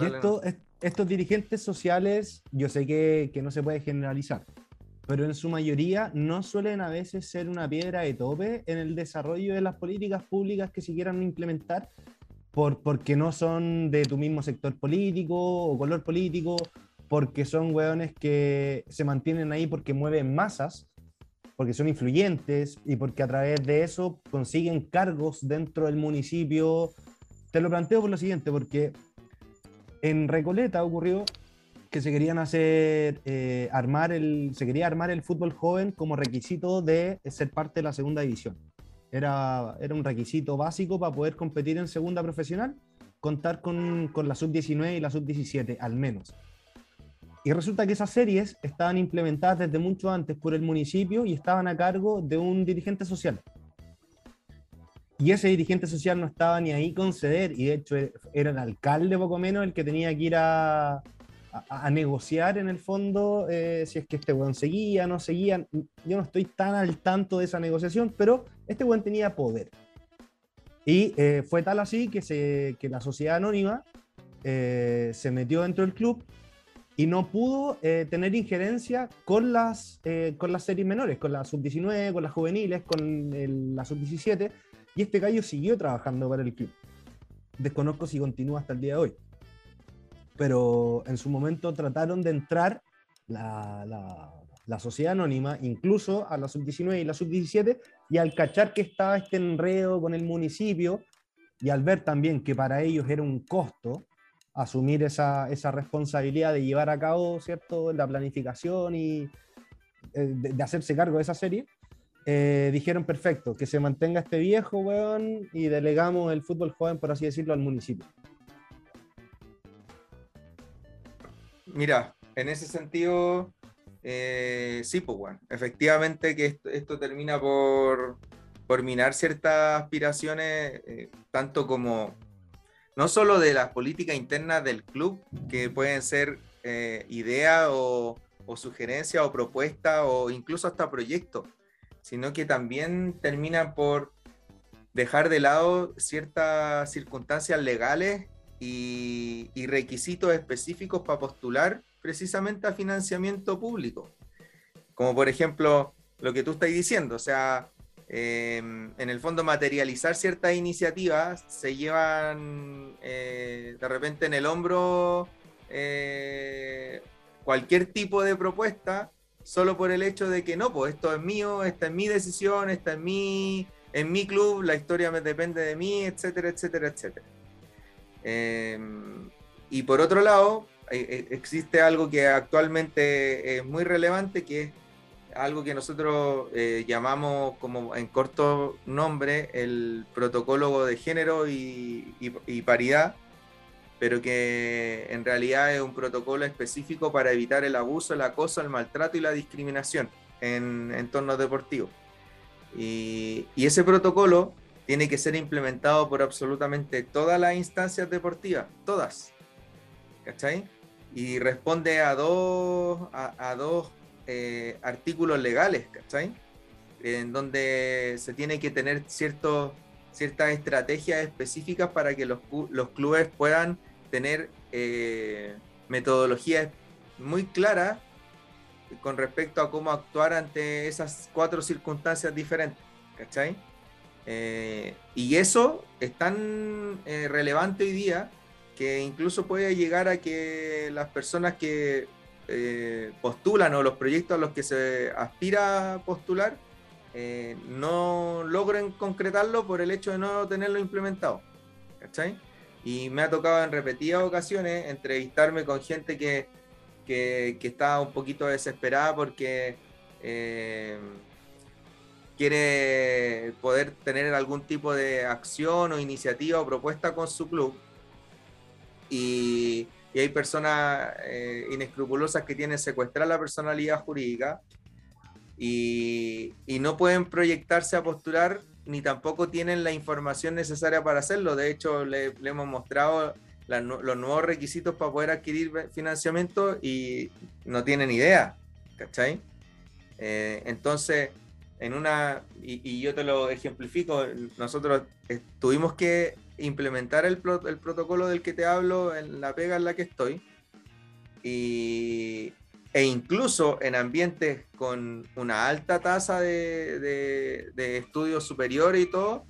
Y esto, estos dirigentes sociales, yo sé que, que no se puede generalizar, pero en su mayoría no suelen a veces ser una piedra de tope en el desarrollo de las políticas públicas que se quieran implementar, por, porque no son de tu mismo sector político o color político, porque son hueones que se mantienen ahí porque mueven masas, porque son influyentes y porque a través de eso consiguen cargos dentro del municipio. Te lo planteo por lo siguiente, porque en Recoleta ocurrió que se querían hacer, eh, armar el, se quería armar el fútbol joven como requisito de ser parte de la segunda división. Era, era un requisito básico para poder competir en segunda profesional, contar con, con la sub-19 y la sub-17, al menos. Y resulta que esas series estaban implementadas desde mucho antes por el municipio y estaban a cargo de un dirigente social. Y ese dirigente social no estaba ni ahí con ceder, y de hecho era el alcalde poco menos el que tenía que ir a, a, negociar en el fondo eh, si es que este weón seguía, no seguía. Yo no estoy tan al tanto de esa negociación, pero este weón tenía poder. Y eh, fue tal así que, se, que la sociedad anónima eh, se metió dentro del club y no pudo tener injerencia con las, con las series menores, con la sub-19, con las juveniles, con la sub-17, y este gallo siguió trabajando para el club. Desconozco si continúa hasta el día de hoy pero en su momento trataron de entrar la, la, sociedad anónima, incluso a la sub-19 y la sub-17, y al cachar que estaba este enredo con el municipio, y al ver también que para ellos era un costo asumir esa, esa responsabilidad de llevar a cabo ¿cierto? la planificación y eh, de, hacerse cargo de esa serie, eh, dijeron perfecto, que se mantenga este viejo, weón, y delegamos el fútbol joven, por así decirlo, al municipio. Mira, en ese sentido, eh, sí, pues bueno, efectivamente que esto, termina por, por, minar ciertas aspiraciones, eh, tanto como, no solo de las políticas internas del club, que pueden ser ideas o, o sugerencias o propuestas o incluso hasta proyectos, sino que también termina por dejar de lado ciertas circunstancias legales y, requisitos específicos para postular precisamente a financiamiento público. Como por ejemplo lo que tú estás diciendo, o sea, em, en el fondo materializar ciertas iniciativas se llevan eh, de repente en el hombro eh, cualquier tipo de propuesta solo por el hecho de que no, pues esto es mío, esta es mi decisión, esta es mi, en mi club, la historia me depende de mí, etcétera, etcétera, etcétera. Em, y por otro lado, eh, eh, existe algo que actualmente es muy relevante, que es algo que nosotros eh, llamamos como en corto nombre el protocolo de género y, paridad, pero que en realidad es un protocolo específico para evitar el abuso, el acoso, el maltrato y la discriminación en entornos deportivos. Y, y ese protocolo tiene que ser implementado por absolutamente todas las instancias deportivas, todas. ¿Cachai? Y responde a dos, a, dos eh, artículos legales, ¿cachai? En donde se tiene que tener ciertos, ciertas estrategias específicas para que los, clubes puedan tener eh, metodologías muy claras con respecto a cómo actuar ante esas cuatro circunstancias diferentes, ¿cachai? Eh, y eso es tan eh, relevante hoy día que incluso puede llegar a que las personas que eh, postulan o los proyectos a los que se aspira a postular no logren concretarlo por el hecho de no tenerlo implementado. ¿Cachai? Y me ha tocado en repetidas ocasiones entrevistarme con gente que, que, está un poquito desesperada porque quiere poder tener algún tipo de acción o iniciativa o propuesta con su club. Y, hay personas eh, inescrupulosas que tienen secuestrar la personalidad jurídica y, no pueden proyectarse a postular ni tampoco tienen la información necesaria para hacerlo. De hecho, le, hemos mostrado los nuevos requisitos para poder adquirir financiamiento y no tienen idea, ¿cachai? Eh, entonces, en una, y, yo te lo ejemplifico, nosotros tuvimos que implementar el, el, protocolo del que te hablo en la pega en la que estoy. Y, e incluso en ambientes con una alta tasa de, de, de estudios superiores y todo,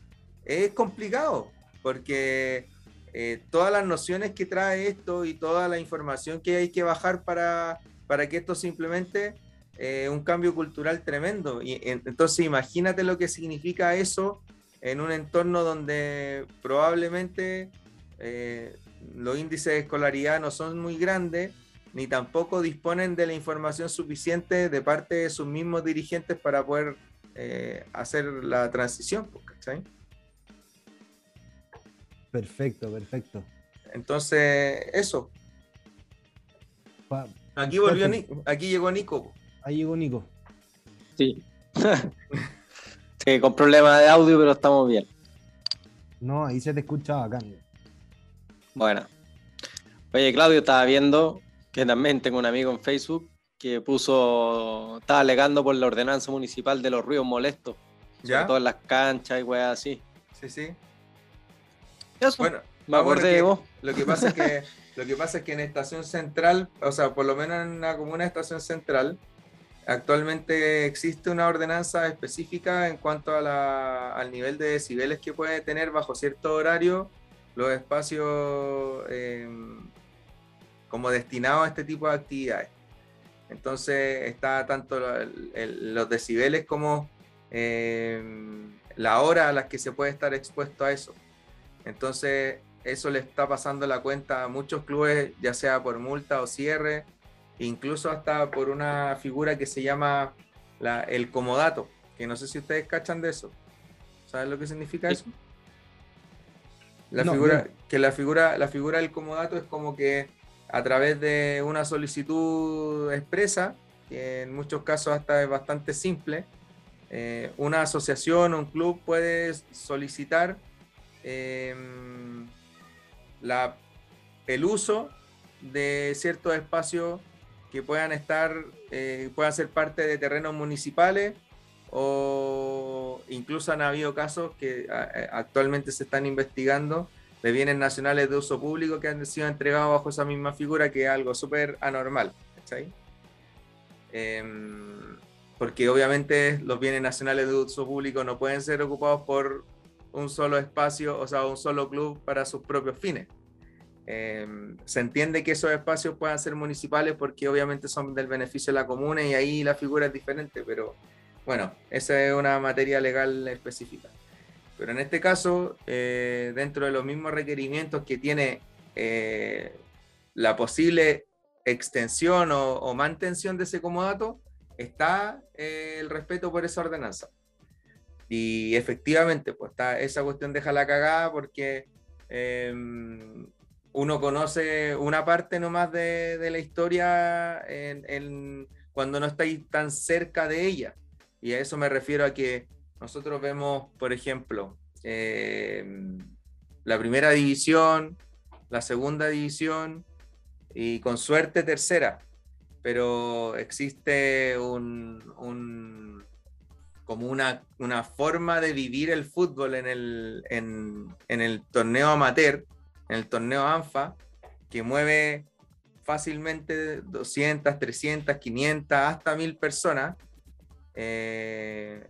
es complicado, porque eh, todas las nociones que trae esto y toda la información que hay que bajar para, para que esto simplemente eh, un cambio cultural tremendo. Y entonces imagínate lo que significa eso en un entorno donde probablemente eh, los índices de escolaridad no son muy grandes, ni tampoco disponen de la información suficiente de parte de sus mismos dirigentes para poder eh, hacer la transición. Pues, perfecto, perfecto. Entonces, eso. aquí volvió aquí llegó Nico. Ahí llegó Nico. Sí. sí, con problemas de audio, pero estamos bien. No, ahí se te escucha bacán. Bueno. Oye, Claudio, estaba viendo que también tengo un amigo en Facebook que puso, estaba alegando por la ordenanza municipal de los ruidos molestos. ¿Ya? Todas las canchas y weas así. Sí, sí. Eso. Bueno, me acordé de vos. Lo que pasa es que lo que pasa es que en Estación Central, o sea, por lo menos en una comuna de Estación Central, Actualmente existe una ordenanza específica en cuanto al nivel de decibeles que puede tener bajo cierto horario los espacios em, como destinados a este tipo de actividades. Entonces está tanto los decibeles como em, la hora a la que se puede estar expuesto a eso. Entonces eso le está pasando la cuenta a muchos clubes, ya sea por multa o cierre, incluso hasta por una figura que se llama el comodato, que no sé si ustedes cachan de eso. ¿Saben lo que significa eso? La figura, que la figura, la figura del comodato es como que a través de una solicitud expresa, que en muchos casos hasta es bastante simple, eh, una asociación o un club puede solicitar em, la, el uso de ciertos espacios que puedan estar, eh, puedan ser parte de terrenos municipales o incluso han habido casos que actualmente se están investigando de bienes nacionales de uso público que han sido entregados bajo esa misma figura, que es algo súper anormal. Em, porque obviamente los bienes nacionales de uso público no pueden ser ocupados por un solo espacio, o sea, un solo club para sus propios fines. Em, se entiende que esos espacios puedan ser municipales porque obviamente son del beneficio de la comuna y ahí la figura es diferente, pero bueno, esa es una materia legal específica. Pero en este caso, eh, dentro de los mismos requerimientos que tiene eh, la posible extensión o, mantención de ese comodato, está eh, el respeto por esa ordenanza. Y efectivamente, pues está esa cuestión deja la cagada porque em, uno conoce una parte nomás de, de la historia en, cuando no estáis tan cerca de ella. Y a eso me refiero a que nosotros vemos, por ejemplo, em, la primera división, la segunda división y con suerte tercera. Pero existe un, como una, una, forma de vivir el fútbol en el, en el torneo amateur en el torneo ANFA, que mueve fácilmente 200, 300, 500, hasta 1000 personas, eh,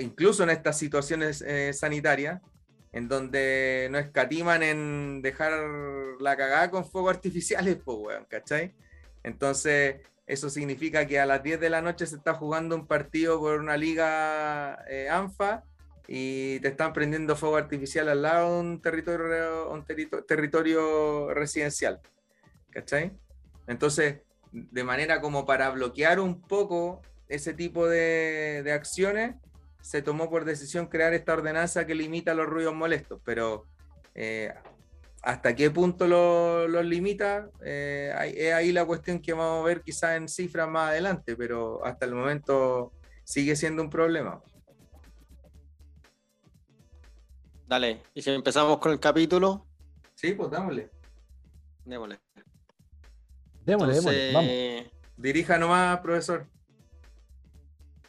incluso en estas situaciones eh, sanitarias, en donde no escatiman en dejar la cagada con fuegos artificiales, pues, weón, ¿cachai? Entonces, eso significa que a las 10 de la noche se está jugando un partido por una liga eh, ANFA y te están prendiendo fuego artificial al lado de un territorio, un territorio residencial. ¿Cachai? Entonces, de manera como para bloquear un poco ese tipo de, de acciones, se tomó por decisión crear esta ordenanza que limita los ruidos molestos, pero eh, hasta qué punto los lo limita, eh, es ahí la cuestión que vamos a ver quizás en cifras más adelante, pero hasta el momento sigue siendo un problema. Dale, y si empezamos con el capítulo. Sí, pues dámosle. Démosle. Démosle, démosle, vamos. Dirija nomás, profesor.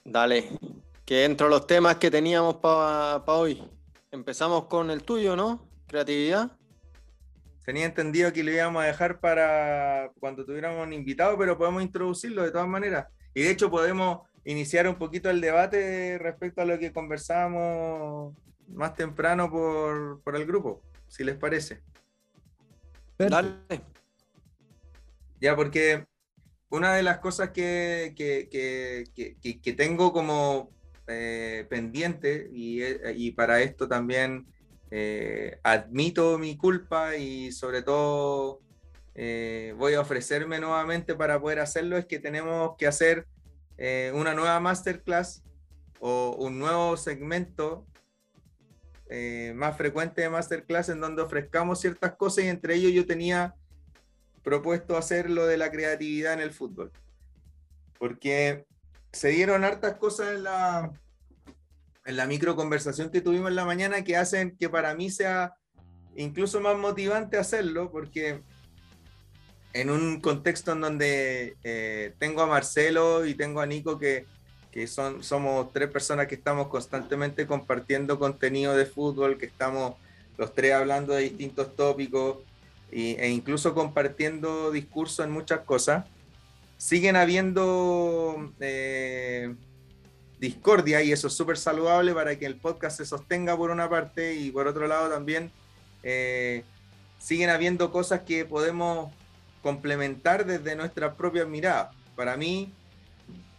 Dale, que entro los temas que teníamos para hoy. Empezamos con el tuyo, ¿no? ¿Creatividad? Tenía entendido que lo íbamos a dejar para cuando tuviéramos un invitado, pero podemos introducirlo de todas maneras. Y de hecho podemos iniciar un poquito el debate respecto a lo que conversábamos más temprano por, por el grupo, si les parece. Dale. Ya, porque una de las cosas que, que, que, que tengo como eh, pendiente y, eh, y, para esto también eh, admito mi culpa y sobre todo eh, voy a ofrecerme nuevamente para poder hacerlo, es que tenemos que hacer eh, una nueva masterclass o un nuevo segmento más frecuente de masterclass en donde ofrezcamos ciertas cosas y entre ellos yo tenía propuesto hacer lo de la creatividad en el fútbol. Porque se dieron hartas cosas en la, en la micro conversación que tuvimos en la mañana que hacen que para mí sea incluso más motivante hacerlo, porque en un contexto en donde eh, tengo a Marcelo y tengo a Nico, que, que, son, somos tres personas que estamos constantemente compartiendo contenido de fútbol, que estamos los tres hablando de distintos tópicos e incluso compartiendo discursos en muchas cosas, siguen habiendo... Eh, discordia y eso es súper saludable para que el podcast se sostenga por una parte y por otro lado también eh, siguen habiendo cosas que podemos complementar desde nuestra propia mirada. Para mí,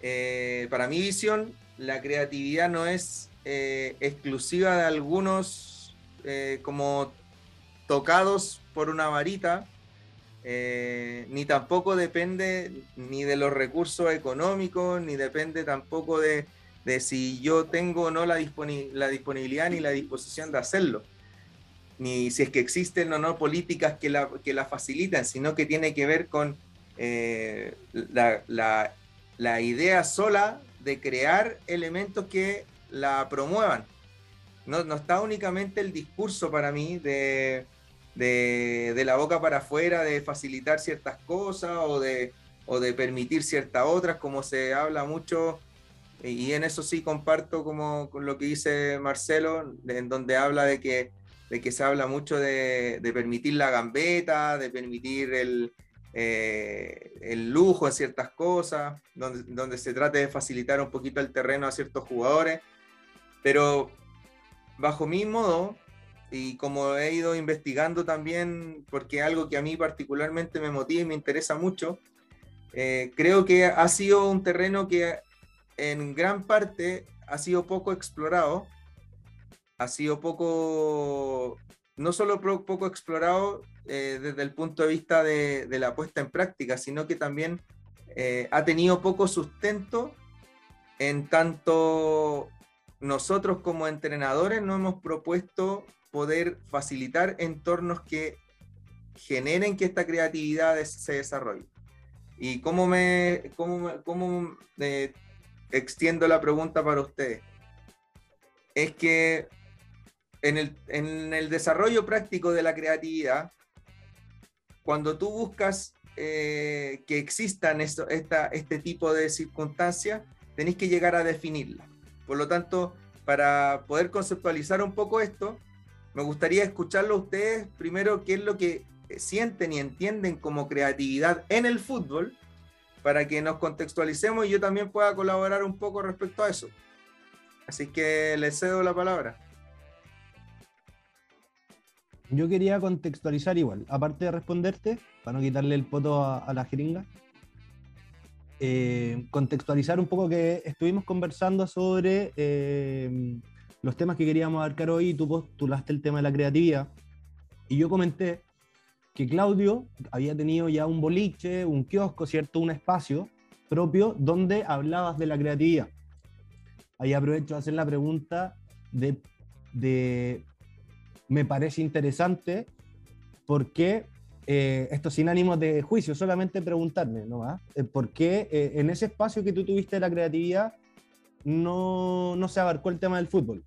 eh, para mi visión, la creatividad no es eh, exclusiva de algunos como tocados por una varita, ni tampoco depende ni de los recursos económicos, ni depende tampoco de, de si yo tengo o no la, la disponibilidad ni la disposición de hacerlo, ni si es que existen o no políticas que la, que la facilitan, sino que tiene que ver con eh, la, la, la, idea sola de crear elementos que la promuevan. No, no está únicamente el discurso para mí de, de, de, la boca para afuera, de facilitar ciertas cosas o de, o de permitir ciertas otras, como se habla mucho y en eso sí comparto como con lo que dice Marcelo, en donde habla de que, de que se habla mucho de, de permitir la gambeta, de permitir el, eh, el lujo en ciertas cosas, donde, donde se trate de facilitar un poquito el terreno a ciertos jugadores. Pero bajo mi modo, y como he ido investigando también, porque algo que a mí particularmente me motiva y me interesa mucho, eh, creo que ha sido un terreno que en gran parte ha sido poco explorado, ha sido poco, no solo poco explorado eh, desde el punto de vista de, la puesta en práctica, sino que también eh, ha tenido poco sustento en tanto nosotros como entrenadores no hemos propuesto poder facilitar entornos que generen que esta creatividad se desarrolle. Y cómo me, cómo, cómo eh, extiendo la pregunta para ustedes. Es que en el, desarrollo práctico de la creatividad, cuando tú buscas eh, que existan esto, esta, este tipo de circunstancias, tenéis que llegar a definirla. Por lo tanto, para poder conceptualizar un poco esto, me gustaría escucharlo a ustedes primero qué es lo que sienten y entienden como creatividad en el fútbol para que nos contextualicemos y yo también pueda colaborar un poco respecto a eso. Así que le cedo la palabra. Yo quería contextualizar igual, aparte de responderte, para no quitarle el poto a, la jeringa, eh, contextualizar un poco que estuvimos conversando sobre eh, los temas que queríamos abarcar hoy, tú postulaste el tema de la creatividad, y yo comenté que Claudio había tenido ya un boliche, un kiosco, ¿cierto? Un espacio propio donde hablabas de la creatividad. Ahí aprovecho de hacer la pregunta de, de me parece interesante porque eh, esto sin ánimo de juicio, solamente preguntarme, ¿no? Eh, ¿Por qué eh, en ese espacio que tú tuviste de la creatividad no, no se abarcó el tema del fútbol?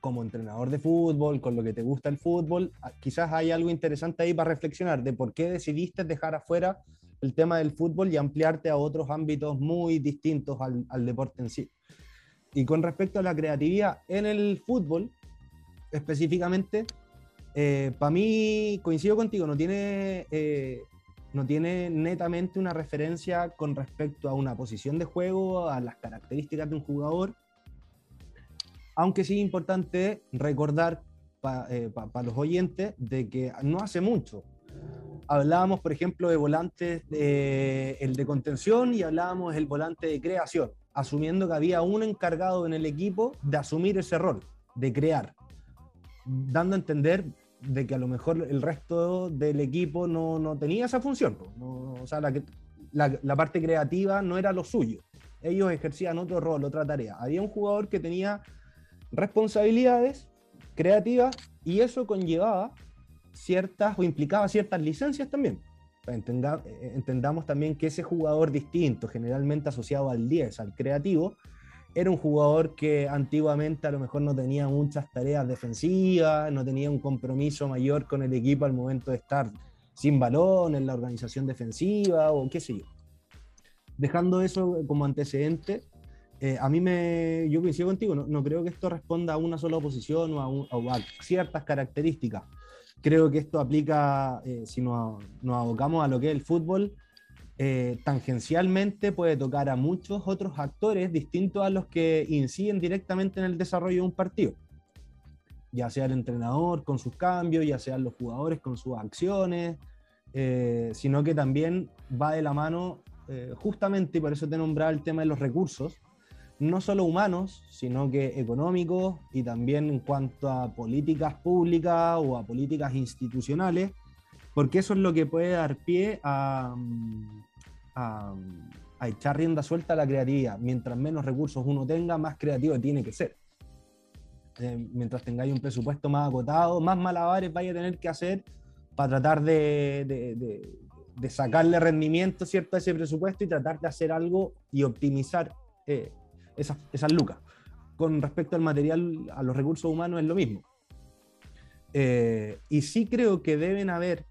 Como entrenador de fútbol, con lo que te gusta el fútbol, ah, quizás hay algo interesante ahí para reflexionar de por qué decidiste dejar afuera el tema del fútbol y ampliarte a otros ámbitos muy distintos al, al deporte en sí. Y con respecto a la creatividad en el fútbol, específicamente, eh, para mí, coincido contigo, no tiene, eh, no tiene netamente una referencia con respecto a una posición de juego, a las características de un jugador, aunque sí es importante recordar para los oyentes de que no hace mucho, hablábamos, por ejemplo, de volantes, el de contención y hablábamos del volante de creación, asumiendo que había un encargado en el equipo de asumir ese rol, de crear, dando a entender de que a lo mejor el resto del equipo no, no tenía esa función. o sea, la, la parte creativa no era lo suyo. Ellos ejercían otro rol, otra tarea. Había un jugador que tenía responsabilidades creativas y eso conllevaba ciertas o implicaba ciertas licencias también. Eh, entendamos también que ese jugador distinto, generalmente asociado al 10, al creativo, era un jugador que antiguamente a lo mejor no tenía muchas tareas defensivas, no tenía un compromiso mayor con el equipo al momento de estar sin balón en la organización defensiva o qué sé yo. Dejando eso como antecedente, eh, a mí me, yo coincido contigo, no, creo que esto responda a una sola posición o a ciertas características. Creo que esto aplica, eh, si nos, abocamos a lo que es el fútbol, eh, tangencialmente puede tocar a muchos otros actores distintos a los que inciden directamente en el desarrollo de un partido. Ya sea el entrenador con sus cambios, ya sean los jugadores con sus acciones, eh, sino que también va de la mano, justamente, y por eso te nombraba el tema de los recursos, no solo humanos, sino que económicos y también en cuanto a políticas públicas o a políticas institucionales, porque eso es lo que puede dar pie a, a, echar rienda suelta a la creatividad. Mientras menos recursos uno tenga, más creativo tiene que ser. Eh, mientras tengáis un presupuesto más acotado, más malabares vaya a tener que hacer para tratar de, de, sacarle rendimiento ¿cierto? a ese presupuesto y tratar de hacer algo y optimizar eh, esas, esas lucas. Con respecto al material, a los recursos humanos es lo mismo. Eh, y sí creo que deben haber,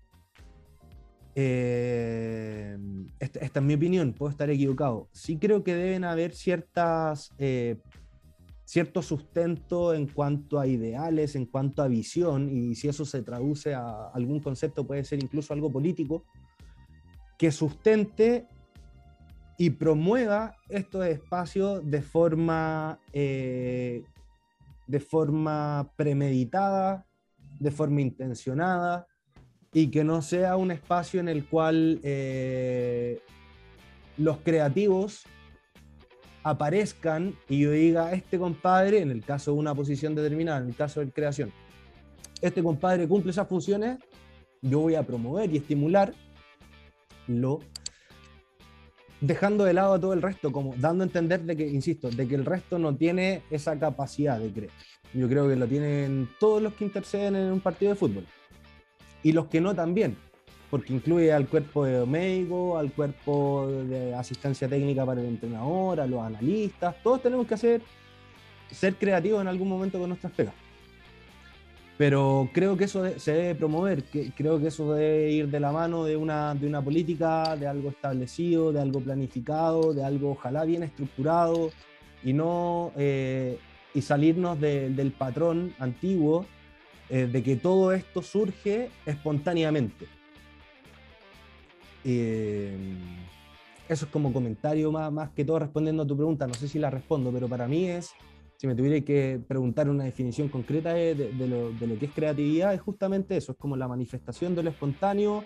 eh, esta, es mi opinión, puedo estar equivocado, sí creo que deben haber ciertas, eh, cierto sustento en cuanto a ideales, en cuanto a visión, y si eso se traduce a algún concepto, puede ser incluso algo político, que sustente y promueva estos espacios de forma, eh, de forma premeditada, de forma intencionada, y que no sea un espacio en el cual eh, los creativos aparezcan y yo diga, este compadre, en el caso de una posición determinada, en el caso de creación, este compadre cumple esas funciones, yo voy a promover y estimular lo dejando de lado a todo el resto, como dando a entender de que, insisto, de que el resto no tiene esa capacidad de creer. Yo creo que lo tienen todos los que interceden en un partido de fútbol. Y los que no también, porque incluye al cuerpo médico, al cuerpo de asistencia técnica para el entrenador, a los analistas, todos tenemos que hacer, ser creativos en algún momento con nuestras pegas. Pero creo que eso se debe promover, que, creo que eso debe ir de la mano de una, de una política, de algo establecido, de algo planificado, de algo ojalá bien estructurado y no eh, y salirnos del patrón antiguo eh, de que todo esto surge espontáneamente. Eh, eso es como comentario más, más que todo respondiendo a tu pregunta, no sé si la respondo, pero para mí es si me tuviera que preguntar una definición concreta de, lo, que es creatividad, es justamente eso, es como la manifestación de lo espontáneo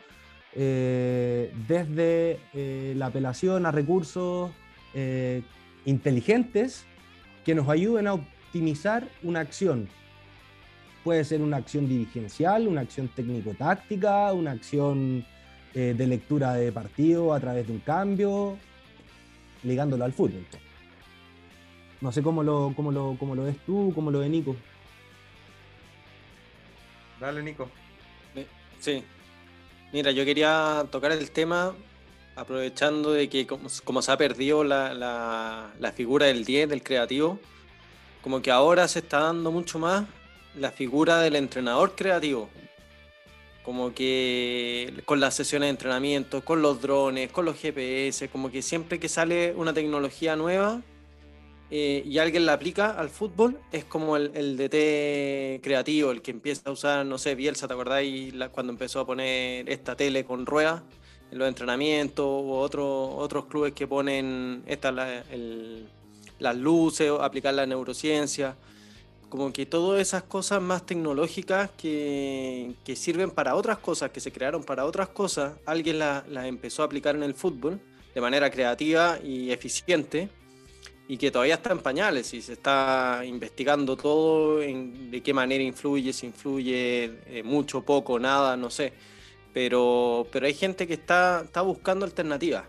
eh, desde eh, la apelación a recursos eh, inteligentes que nos ayuden a optimizar una acción. Puede ser una acción dirigencial, una acción técnico-táctica, una acción de lectura de partido a través de un cambio, ligándolo al fútbol. No sé cómo lo, cómo lo, cómo lo ves tú, cómo lo ve Nico. Dale, Nico. Sí. Mira, yo quería tocar el tema aprovechando de que como, se ha perdido la, la, figura del 10, del creativo, como que ahora se está dando mucho más la figura del entrenador creativo. Como que con las sesiones de entrenamiento, con los drones, con los GPS, como que siempre que sale una tecnología nueva, eh, y alguien la aplica al fútbol, es como el, el, DT creativo, el que empieza a usar, no sé, Bielsa, ¿te acordáis cuando empezó a poner esta tele con ruedas en los entrenamientos o otros otros clubes que ponen esta, las luces, aplicar la neurociencia? Como que todas esas cosas más tecnológicas que, que sirven para otras cosas, que se crearon para otras cosas, alguien las la empezó a aplicar en el fútbol de manera creativa y eficiente y que todavía está en pañales y se está investigando todo, en, de qué manera influye, si influye eh, mucho, poco, nada, no sé. Pero, pero hay gente que está, está buscando alternativas.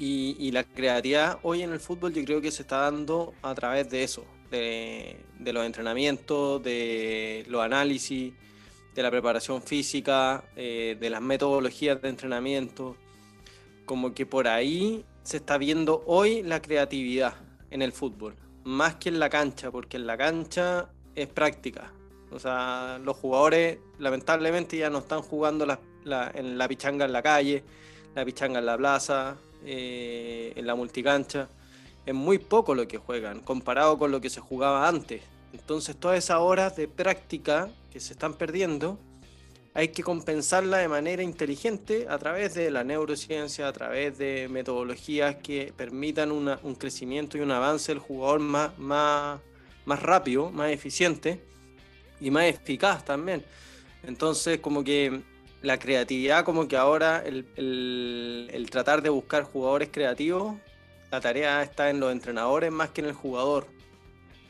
Y, la creatividad hoy en el fútbol yo creo que se está dando a través de eso, de, de los entrenamientos, de los análisis, de la preparación física, eh, de las metodologías de entrenamiento. Como que por ahí se está viendo hoy la creatividad en el fútbol, más que en la cancha, porque en la cancha es práctica. O sea, los jugadores lamentablemente ya no están jugando en la pichanga en la calle, la pichanga en la plaza, eh, en la multicancha. Es muy poco lo que juegan comparado con lo que se jugaba antes. Entonces todas esas horas de práctica que se están perdiendo hay que compensarla de manera inteligente a través de la neurociencia, a través de metodologías que permitan un crecimiento y un avance del jugador más, más, más rápido, más eficiente y más eficaz también. Entonces, como que la creatividad, como que ahora el, el tratar de buscar jugadores creativos, la tarea está en los entrenadores más que en el jugador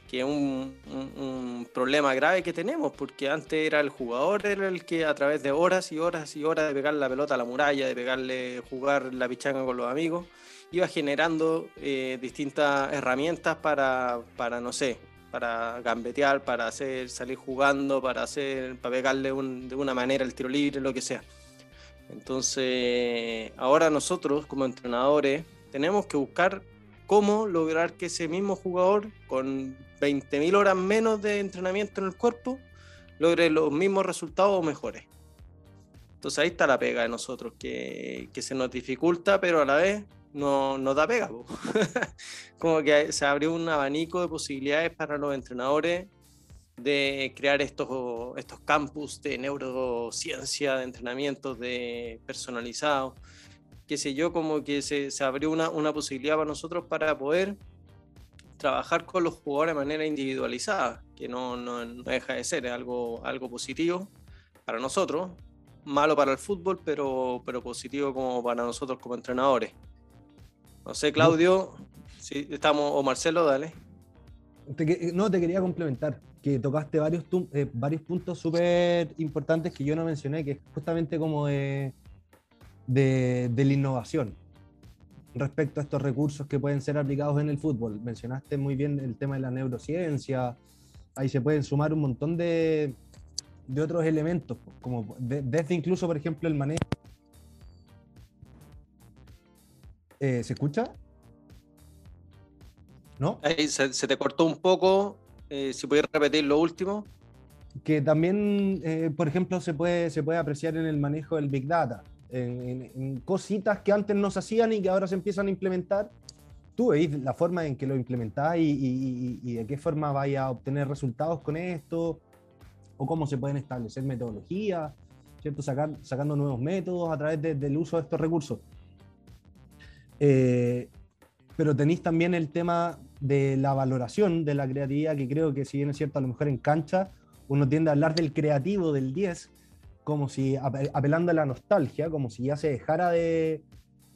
que es un, problema grave que tenemos, porque antes era el jugador el que a través de horas y horas y horas de pegar la pelota a la muralla, de pegarle, jugar la pichanga con los amigos, iba generando eh, distintas herramientas para, para, no sé, para gambetear, para hacer, salir jugando, para hacer, para pegarle de una manera el tiro libre, lo que sea. Entonces, ahora nosotros como entrenadores tenemos que buscar cómo lograr que ese mismo jugador con 20.000 horas menos de entrenamiento en el cuerpo logre los mismos resultados o mejores. Entonces ahí está la pega de nosotros, que, se nos dificulta, pero a la vez no nos da pega. Como que se abrió un abanico de posibilidades para los entrenadores de crear estos, estos campus de neurociencia, de entrenamientos de personalizados qué sé yo, como que se, se abrió una, una, posibilidad para nosotros para poder trabajar con los jugadores de manera individualizada, que no, no, no deja de ser, es algo, algo positivo para nosotros, malo para el fútbol, pero, pero positivo como para nosotros como entrenadores. No sé, Claudio, si estamos, o Marcelo, dale. no, te quería complementar, que tocaste varios, eh, varios puntos súper importantes que yo no mencioné, que es justamente como de de, la innovación respecto a estos recursos que pueden ser aplicados en el fútbol. Mencionaste muy bien el tema de la neurociencia, ahí se pueden sumar un montón de, de otros elementos, como desde incluso, por ejemplo, el manejo. Eh, ¿Se escucha? ¿No? Ahí se, te cortó un poco, eh, si puedes repetir lo último. Que también, eh, por ejemplo, se puede, se puede apreciar en el manejo del Big Data en, cositas que antes no se hacían y que ahora se empiezan a implementar. Tú veis la forma en que lo implementáis y, de qué forma vaya a obtener resultados con esto, o cómo se pueden establecer metodologías, ¿cierto? Sacar, sacando nuevos métodos a través del uso de estos recursos. Eh, pero tenéis también el tema de la valoración de la creatividad, que creo que si bien es cierto, a lo mejor en cancha uno tiende a hablar del creativo, del 10, como si apelando a la nostalgia, como si ya se dejara de,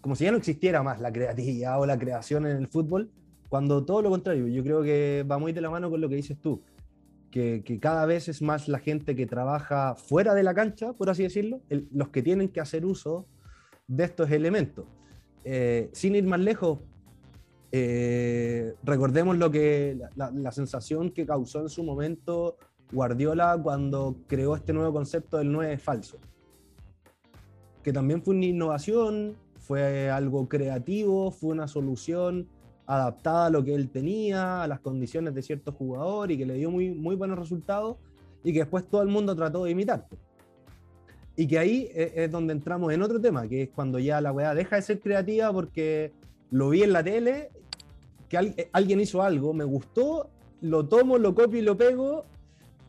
como si ya no existiera más la creatividad o la creación en el fútbol, cuando todo lo contrario, yo creo que va muy de la mano con lo que dices tú, que, cada vez es más la gente que trabaja fuera de la cancha, por así decirlo, los que tienen que hacer uso de estos elementos. Eh, sin ir más lejos, eh, recordemos lo que la, sensación que causó en su momento Guardiola cuando creó este nuevo concepto del 9 falso, que también fue una innovación, fue algo creativo, fue una solución adaptada a lo que él tenía, a las condiciones de cierto jugador y que le dio muy, buenos resultados y que después todo el mundo trató de imitar. Y que ahí es donde entramos en otro tema, que es cuando ya la weá deja de ser creativa porque lo vi en la tele que alguien hizo algo, me gustó, lo tomo, lo copio y lo pego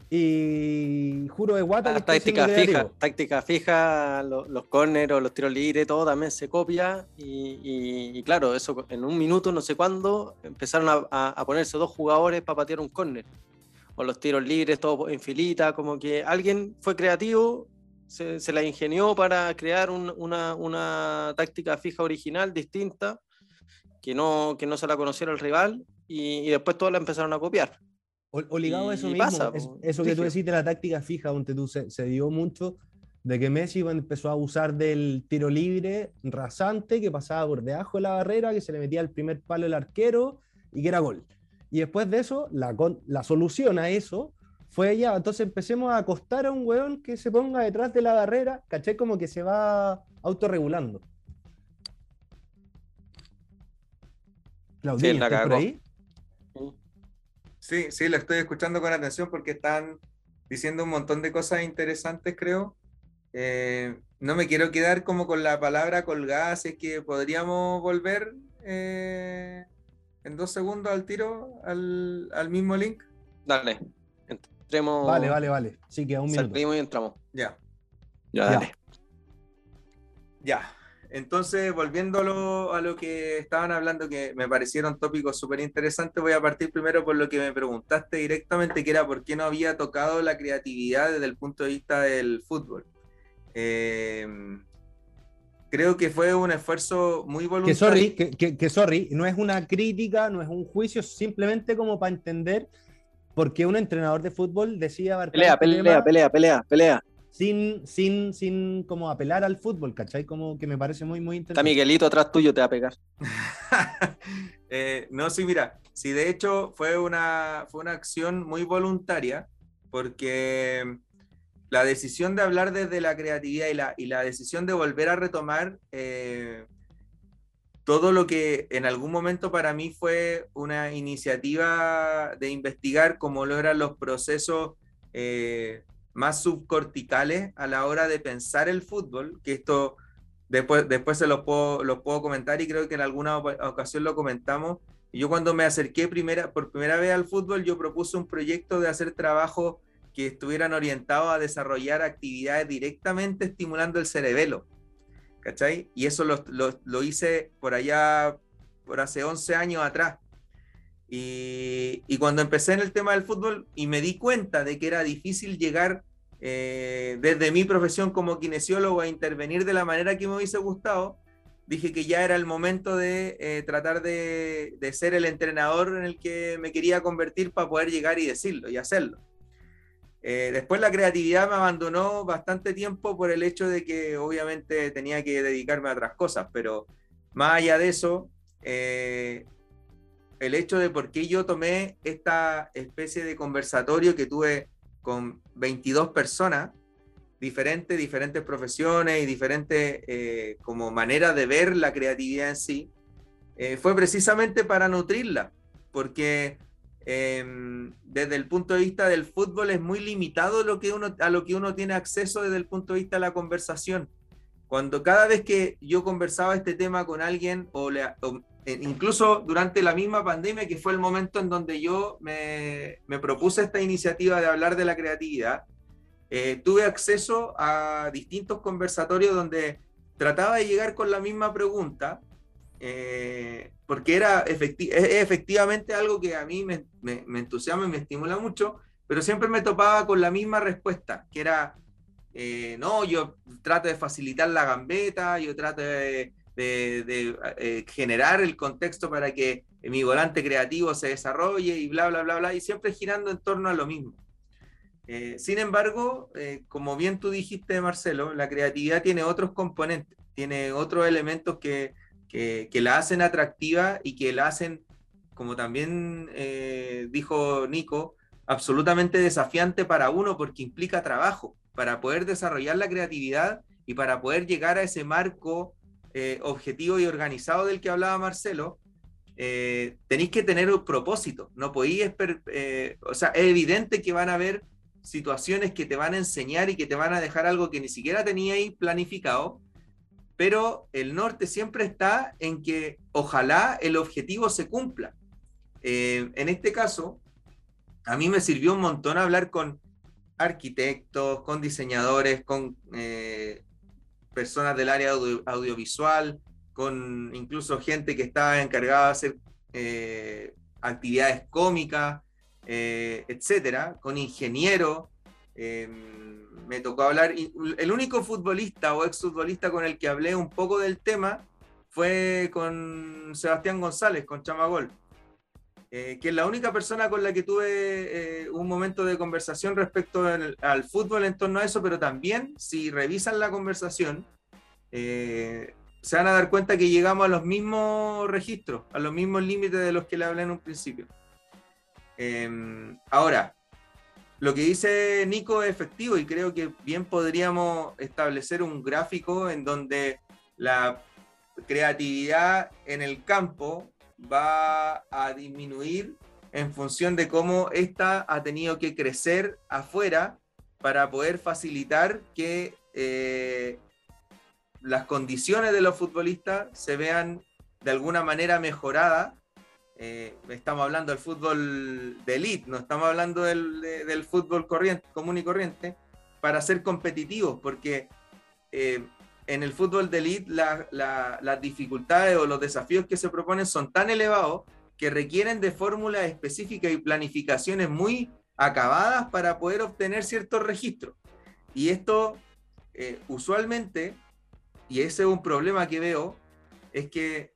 y juro de guata. La táctica fija, táctica fija, los, los corners o los tiros libres, todo también se copia. Y, claro, eso en un minuto, no sé cuándo, empezaron a, ponerse dos jugadores para patear un corner. O los tiros libres, todo en filita, como que alguien fue creativo, se, la ingenió para crear una, una, táctica fija original, distinta, que no, que no se la conociera el rival, y, y después todos la empezaron a copiar. O, ligado a eso mismo, eso que tú decís de la táctica fija, donde tú se, dio mucho de que Messi empezó a abusar del tiro libre rasante que pasaba por debajo de la barrera, que se le metía el primer palo el arquero y que era gol. Y después de eso, la, la solución a eso fue ya, entonces empecemos a acostar a un weón que se ponga detrás de la barrera, caché como que se va autorregulando. Claudia, ¿estás por ahí? Sí, sí, lo estoy escuchando con atención porque están diciendo un montón de cosas interesantes, creo. Eh, no me quiero quedar como con la palabra colgada, así que podríamos volver eh, en dos segundos al tiro, al, mismo link. Dale, entremos. Vale, vale, vale. Sí, que un minuto. Salimos y entramos. Ya. Ya, dale. Ya. Entonces, volviendo a lo, que estaban hablando, que me parecieron tópicos súper interesantes, voy a partir primero por lo que me preguntaste directamente, que era por qué no había tocado la creatividad desde el punto de vista del fútbol. Eh, creo que fue un esfuerzo muy voluntario. Que sorry, que, sorry, no es una crítica, no es un juicio, simplemente como para entender por qué un entrenador de fútbol decía... Pelea, pelea, pelea, pelea, pelea sin, sin, sin como apelar al fútbol, ¿cachai? Como que me parece muy, muy interesante. Está Miguelito atrás tuyo, te va a pegar. Eh, no, sí, mira, sí, de hecho fue una, fue una acción muy voluntaria, porque la decisión de hablar desde la creatividad y la, y la decisión de volver a retomar eh, todo lo que en algún momento para mí fue una iniciativa de investigar cómo lo eran los procesos eh, más subcorticales a la hora de pensar el fútbol, que esto después, después se los puedo, los puedo comentar y creo que en alguna ocasión lo comentamos. Yo cuando me acerqué primera, por primera vez al fútbol, yo propuse un proyecto de hacer trabajo que estuvieran orientados a desarrollar actividades directamente estimulando el cerebelo. ¿Cachai? Y eso lo, lo, lo hice por allá, por hace 11 años atrás. Y, cuando empecé en el tema del fútbol y me di cuenta de que era difícil llegar eh, desde mi profesión como kinesiólogo a intervenir de la manera que me hubiese gustado, dije que ya era el momento de eh, tratar de, ser el entrenador en el que me quería convertir para poder llegar y decirlo y hacerlo. Eh, después la creatividad me abandonó bastante tiempo por el hecho de que obviamente tenía que dedicarme a otras cosas, pero más allá de eso, el hecho de por qué yo tomé esta especie de conversatorio que tuve con 22 personas, diferentes, diferentes profesiones y diferentes eh, como maneras de ver la creatividad en sí, eh, fue precisamente para nutrirla, porque em, desde el punto de vista del fútbol es muy limitado lo que uno, a lo que uno tiene acceso desde el punto de vista de la conversación. Cuando cada vez que yo conversaba este tema con alguien o, le, eh, incluso durante la misma pandemia, que fue el momento en donde yo me, propuse esta iniciativa de hablar de la creatividad, eh, tuve acceso a distintos conversatorios donde trataba de llegar con la misma pregunta, eh, porque era efectivamente algo que a mí me, me, entusiasma y me estimula mucho, pero siempre me topaba con la misma respuesta, que era, no, yo trato de facilitar la gambeta, yo trato de de, eh, generar el contexto para que mi volante creativo se desarrolle y bla, bla, bla, bla, y siempre girando en torno a lo mismo. Eh, sin embargo, eh, como bien tú dijiste, Marcelo, la creatividad tiene otros componentes, tiene otros elementos que, que, que la hacen atractiva y que la hacen, como también dijo Nico, absolutamente desafiante para uno porque implica trabajo, para poder desarrollar la creatividad y para poder llegar a ese marco eh, objetivo y organizado del que hablaba Marcelo, eh, tenéis que tener un propósito. No podéis, eh, o sea, es evidente que van a haber situaciones que te van a enseñar y que te van a dejar algo que ni siquiera teníais planificado, pero el norte siempre está en que ojalá el objetivo se cumpla. eh, en este caso, a mí me sirvió un montón hablar con arquitectos, con diseñadores, con eh, personas del área audiovisual, con incluso gente que estaba encargada de hacer eh, actividades cómicas, etcétera, con ingenieros. me tocó hablar, el único futbolista o exfutbolista con el que hablé un poco del tema fue con Sebastián González, con Chamagol, eh, que es la única persona con la que tuve eh, un momento de conversación respecto al fútbol en torno a eso, pero también si revisan la conversación, eh, se van a dar cuenta que llegamos a los mismos registros, a los mismos límites de los que le hablé en un principio. Em, ahora, lo que dice Nico es efectivo y creo que bien podríamos establecer un gráfico en donde la creatividad en el campo va a disminuir en función de cómo ésta ha tenido que crecer afuera para poder facilitar que eh, las condiciones de los futbolistas se vean de alguna manera mejoradas. Eh, estamos hablando del fútbol de elite, no estamos hablando del, fútbol corriente, común y corriente, para ser competitivos, porque eh, en el fútbol de elite las dificultades o los desafíos que se proponen son tan elevados que requieren de fórmulas específicas y planificaciones muy acabadas para poder obtener ciertos registros. Y esto eh, usualmente, y ese es un problema que veo, es que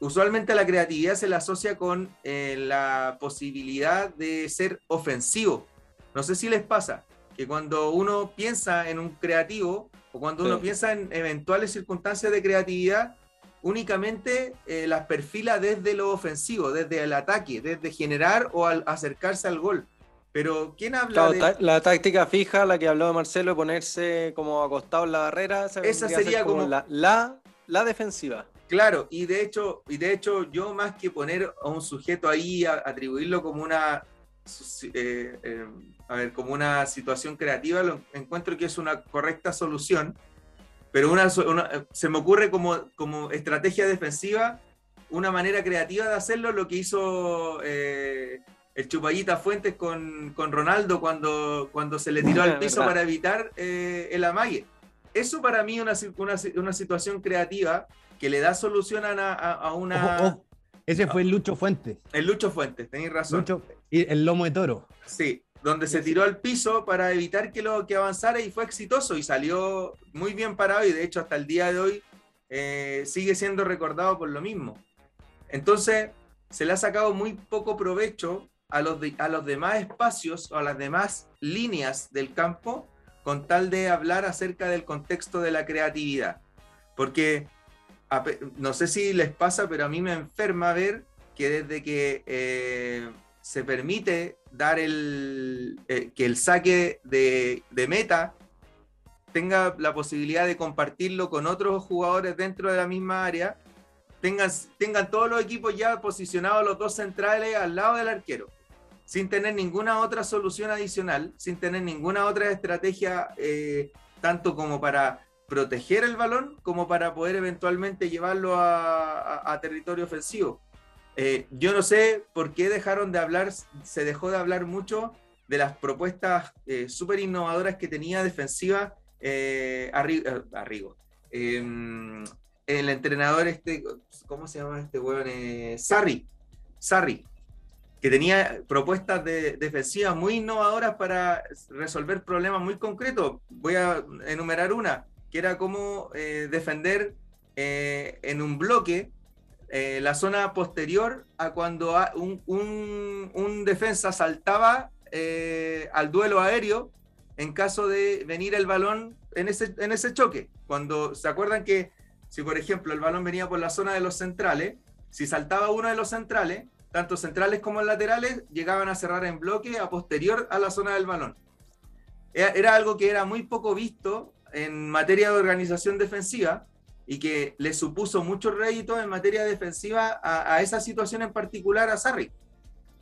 usualmente la creatividad se la asocia con eh, la posibilidad de ser ofensivo. No sé si les pasa que cuando uno piensa en un creativo, cuando uno piensa en eventuales circunstancias de creatividad, únicamente eh, las perfila desde lo ofensivo, desde el ataque, desde generar o al acercarse al gol. Pero ¿quién habla de... La táctica fija, la que habló Marcelo, de ponerse como acostado en la barrera, esa sería como, la, la, defensiva. Claro, y de hecho, y de hecho, yo más que poner a un sujeto ahí, atribuirlo como una eh, eh, a ver, como una situación creativa, lo encuentro que es una correcta solución, pero una, se me ocurre como, como estrategia defensiva una manera creativa de hacerlo, lo que hizo eh, el Chupallita Fuentes con, con, Ronaldo cuando, cuando se le tiró al piso para evitar eh, el amague. Eso para mí es una, una, situación creativa que le da solución a, a, una... Ese fue el Lucho Fuentes. El Lucho Fuentes, tenéis razón. y el lomo de toro. Sí, donde se tiró al piso para evitar que lo que avanzara y fue exitoso y salió muy bien parado y de hecho hasta el día de hoy eh, sigue siendo recordado por lo mismo. Entonces, se le ha sacado muy poco provecho a los, a los demás espacios o a las demás líneas del campo con tal de hablar acerca del contexto de la creatividad. Porque no sé si les pasa, pero a mí me enferma ver que desde que eh, se permite dar el, eh, que el saque de, meta tenga la posibilidad de compartirlo con otros jugadores dentro de la misma área, tengan, tengan todos los equipos ya posicionados los dos centrales al lado del arquero, sin tener ninguna otra solución adicional, sin tener ninguna otra estrategia, eh, tanto como para proteger el balón como para poder eventualmente llevarlo a territorio ofensivo. Eh, yo no sé por qué dejaron de hablar, se dejó de hablar mucho de las propuestas eh, súper innovadoras que tenía defensiva eh, eh Arrigo. Em, el entrenador este, ¿cómo se llama este weón? Sarri. Sarri. Que tenía propuestas de, defensivas muy innovadoras para resolver problemas muy concretos. Voy a enumerar una, que era cómo defender en un bloque eh, la zona posterior a cuando un, defensa saltaba eh, al duelo aéreo en caso de venir el balón en ese, en ese choque. Cuando se acuerdan que si por ejemplo el balón venía por la zona de los centrales, si saltaba uno de los centrales, tanto centrales como laterales llegaban a cerrar en bloque a posterior a la zona del balón. era algo que era muy poco visto en materia de organización defensiva, y que le supuso mucho rédito en materia defensiva a, esa situación en particular a Sarri.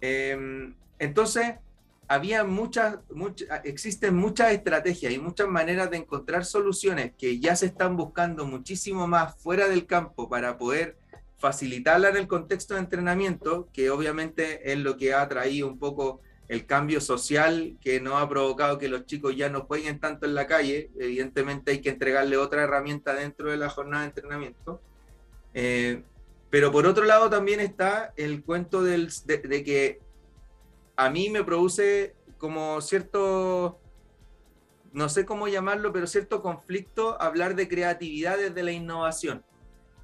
Em, entonces, había muchas, existen muchas estrategias y muchas maneras de encontrar soluciones que ya se están buscando muchísimo más fuera del campo para poder facilitarla en el contexto de entrenamiento, que obviamente es lo que ha traído un poco el cambio social que no ha provocado que los chicos ya no jueguen tanto en la calle. Evidentemente hay que entregarle otra herramienta dentro de la jornada de entrenamiento. Eh, pero por otro lado también está el cuento del, de, que a mí me produce como cierto, no sé cómo llamarlo, pero cierto conflicto hablar de creatividad desde la innovación.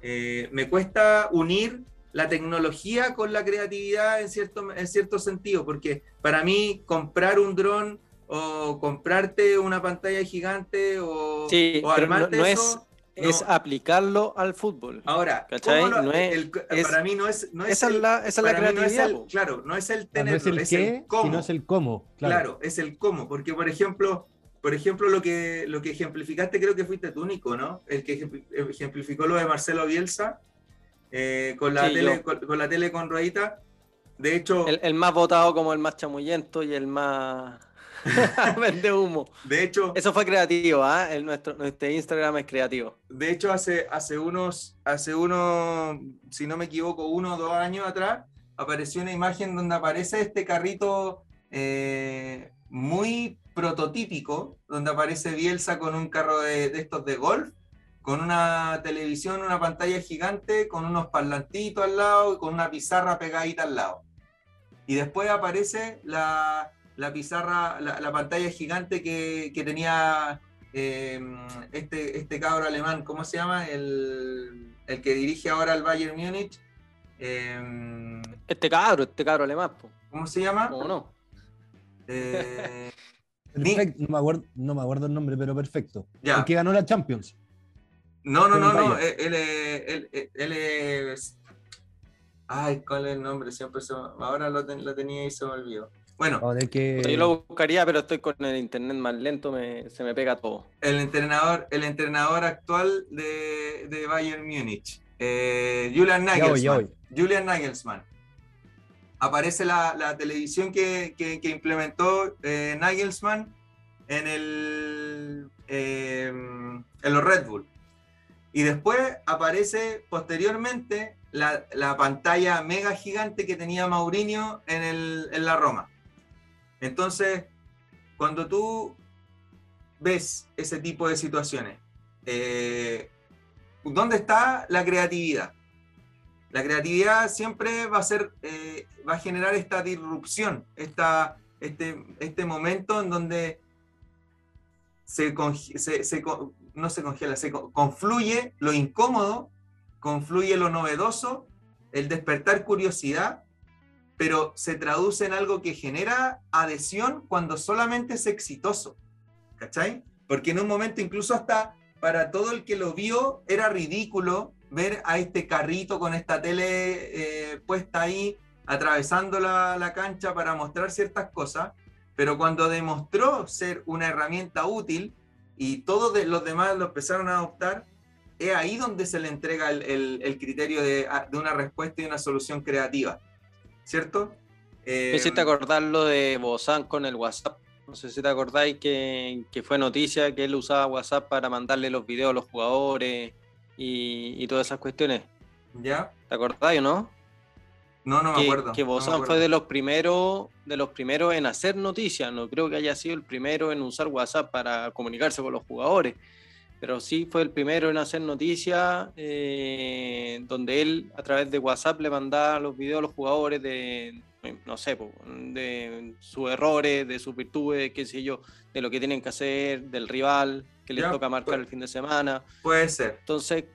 Eh, me cuesta unir la tecnología con la creatividad en cierto, en cierto sentido, porque para mí comprar un dron o comprarte una pantalla gigante o, armarte no, es, es aplicarlo al fútbol. Ahora, para mí no es, esa es la, esa la creatividad. claro, no es el tener, es el, es el cómo. Sino es el cómo. Claro. es el cómo, porque por ejemplo, por ejemplo, lo que, lo que ejemplificaste, creo que fuiste tú, Nico, ¿no? El que ejemplificó lo de Marcelo Bielsa, eh, con, la tele, con, la tele con ruedita. De hecho. El, más votado como el más chamuyento y el más. Vende humo. De hecho. Eso fue creativo, ¿ah? nuestro, nuestro Instagram es creativo. De hecho, hace, hace unos, hace uno, si no me equivoco, uno o dos años atrás, apareció una imagen donde aparece este carrito eh, muy prototípico, donde aparece Bielsa con un carro de, de estos de golf con una televisión, una pantalla gigante, con unos parlantitos al lado y con una pizarra pegadita al lado. Y después aparece la, la pizarra, la, pantalla gigante que, que tenía em, este, este cabro alemán, ¿cómo se llama? El, el que dirige ahora al Bayern Múnich. Em, este cabro, este cabro alemán. ¿Cómo se llama? ¿Cómo no? Eh, no, me acuerdo, no me acuerdo el nombre, pero perfecto. Ya. El que ganó la Champions. No, no, no, no. Él, él, es. Ay, ¿cuál es el nombre? Siempre se... Ahora lo, lo, tenía y se me olvidó. Bueno, que... yo lo buscaría, pero estoy con el internet más lento, se me pega todo. El entrenador, el entrenador actual de, de Bayern Múnich, eh, Julian Nagelsmann. Julian Nagelsmann. Aparece la, la televisión que, que, que implementó eh, Nagelsmann en, el, eh, en los Red Bull. Y después aparece posteriormente la, pantalla mega gigante que tenía Mourinho en, el, en la Roma. Entonces, cuando tú ves ese tipo de situaciones, eh, ¿dónde está la creatividad? La creatividad siempre va a ser, eh, va a generar esta disrupción, esta, este, este momento en donde se, se, se, no se congela, se confluye lo incómodo, confluye lo novedoso, el despertar curiosidad, pero se traduce en algo que genera adhesión cuando solamente es exitoso. ¿Cachai? Porque en un momento incluso hasta para todo el que lo vio era ridículo ver a este carrito con esta tele eh, puesta ahí, atravesando la, la cancha para mostrar ciertas cosas, pero cuando demostró ser una herramienta útil, y todos los demás lo empezaron a adoptar, es ahí donde se le entrega el, criterio de, una respuesta y una solución creativa, ¿cierto? Eh, acordás lo de Bozán con el WhatsApp. No sé si te acordáis que, fue noticia que él usaba WhatsApp para mandarle los videos a los jugadores y, y todas esas cuestiones. ¿Ya? ¿Te acordáis o no? No, no me acuerdo. Que Bozán fue de los primeros de los primeros en hacer noticias. No creo que haya sido el primero en usar WhatsApp para comunicarse con los jugadores. Pero sí fue el primero en hacer noticias eh, donde él a través de WhatsApp le mandaba los videos a los jugadores de, no sé, de sus errores, de sus virtudes, qué sé yo, de lo que tienen que hacer, del rival que les toca marcar el fin de semana. Puede ser. Entonces,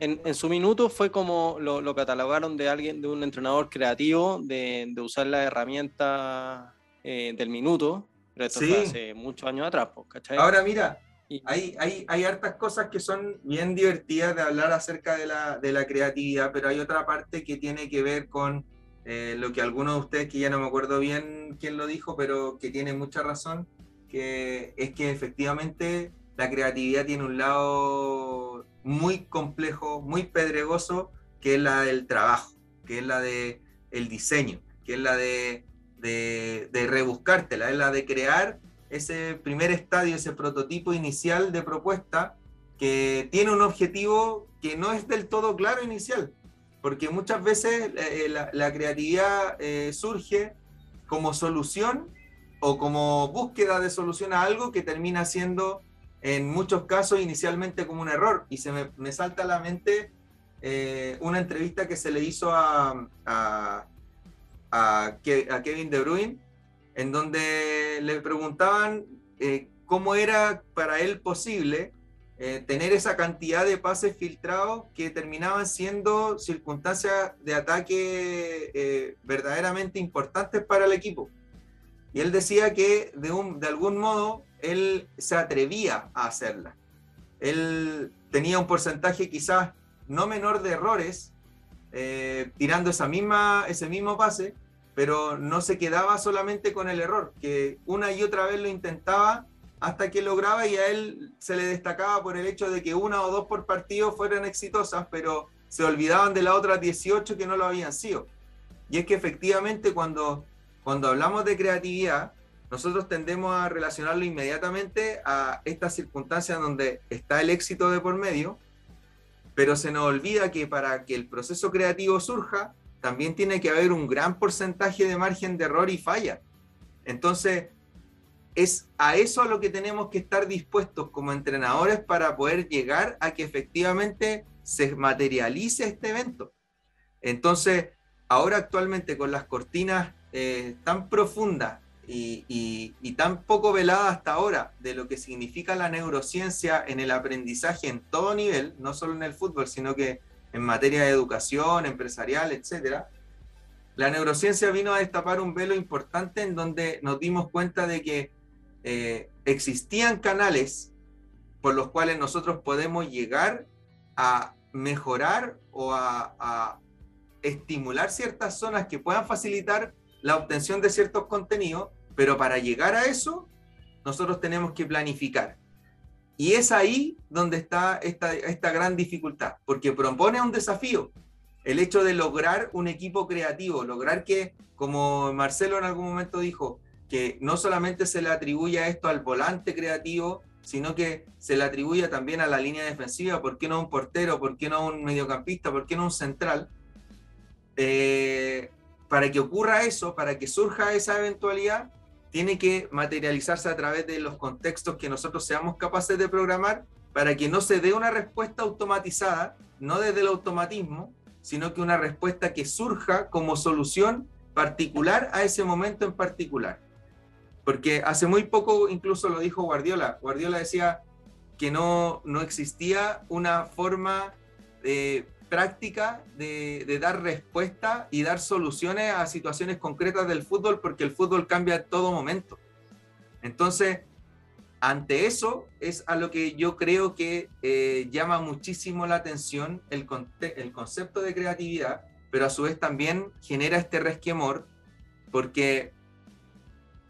en, su minuto fue como lo, catalogaron de alguien, de un entrenador creativo, de, usar la herramienta eh, del minuto, pero esto fue hace muchos años atrás, ¿cachai? Ahora mira, hay, hay, hay, hartas cosas que son bien divertidas de hablar acerca de la, de la creatividad, pero hay otra parte que tiene que ver con eh, lo que algunos de ustedes, que ya no me acuerdo bien quién lo dijo, pero que tiene mucha razón, que es que efectivamente la creatividad tiene un lado muy complejo, muy pedregoso, que es la del trabajo, que es la del el diseño, que es la de, de, de rebuscártela, es la de crear ese primer estadio, ese prototipo inicial de propuesta que tiene un objetivo que no es del todo claro inicial. porque muchas veces eh, la, creatividad eh, surge como solución o como búsqueda de solución a algo que termina siendo en muchos casos inicialmente como un error. Y se me, salta a la mente eh, una entrevista que se le hizo a, a, Kevin De Bruyne, en donde le preguntaban cómo era para él posible eh, tener esa cantidad de pases filtrados que terminaban siendo circunstancias de ataque eh, verdaderamente importantes para el equipo. Y él decía que de, un, de algún modo él se atrevía a hacerla. Él tenía un porcentaje quizás no menor de errores eh, tirando esa misma, ese mismo pase, pero no se quedaba solamente con el error, que una y otra vez lo intentaba hasta que lograba y a él se le destacaba por el hecho de que una o dos por partido fueran exitosas, pero se olvidaban de las otras 18 que no lo habían sido. Y es que efectivamente cuando, cuando hablamos de creatividad, nosotros tendemos a relacionarlo inmediatamente a estas circunstancias donde está el éxito de por medio, pero se nos olvida que para que el proceso creativo surja, también tiene que haber un gran porcentaje de margen de error y falla. Entonces, es a eso a lo que tenemos que estar dispuestos como entrenadores para poder llegar a que efectivamente se materialice este evento. Entonces, ahora actualmente con las cortinas eh, tan profundas y, tan poco veladas hasta ahora de lo que significa la neurociencia en el aprendizaje en todo nivel, no solo en el fútbol, sino que en materia de educación, empresarial, etcétera, la neurociencia vino a destapar un velo importante en donde nos dimos cuenta de que eh, existían canales por los cuales nosotros podemos llegar a mejorar o a, estimular ciertas zonas que puedan facilitar la obtención de ciertos contenidos, pero para llegar a eso, nosotros tenemos que planificar. Y es ahí donde está esta, esta gran dificultad, porque propone un desafío, el hecho de lograr un equipo creativo, lograr que, como Marcelo en algún momento dijo, que no solamente se le atribuye esto al volante creativo, sino que se le atribuye también a la línea defensiva, ¿por qué no un portero? ¿Por qué no un mediocampista? ¿Por qué no un central? Eh, para que ocurra eso, para que surja esa eventualidad, tiene que materializarse a través de los contextos que nosotros seamos capaces de programar para que no se dé una respuesta automatizada, no desde el automatismo, sino que una respuesta que surja como solución particular a ese momento en particular. Porque hace muy poco incluso lo dijo Guardiola. Guardiola decía que no, no existía una forma práctica de, dar respuesta y dar soluciones a situaciones concretas del fútbol porque el fútbol cambia a todo momento. Entonces, ante eso es a lo que yo creo que eh, llama muchísimo la atención el, el concepto de creatividad, pero a su vez también genera este resquemor porque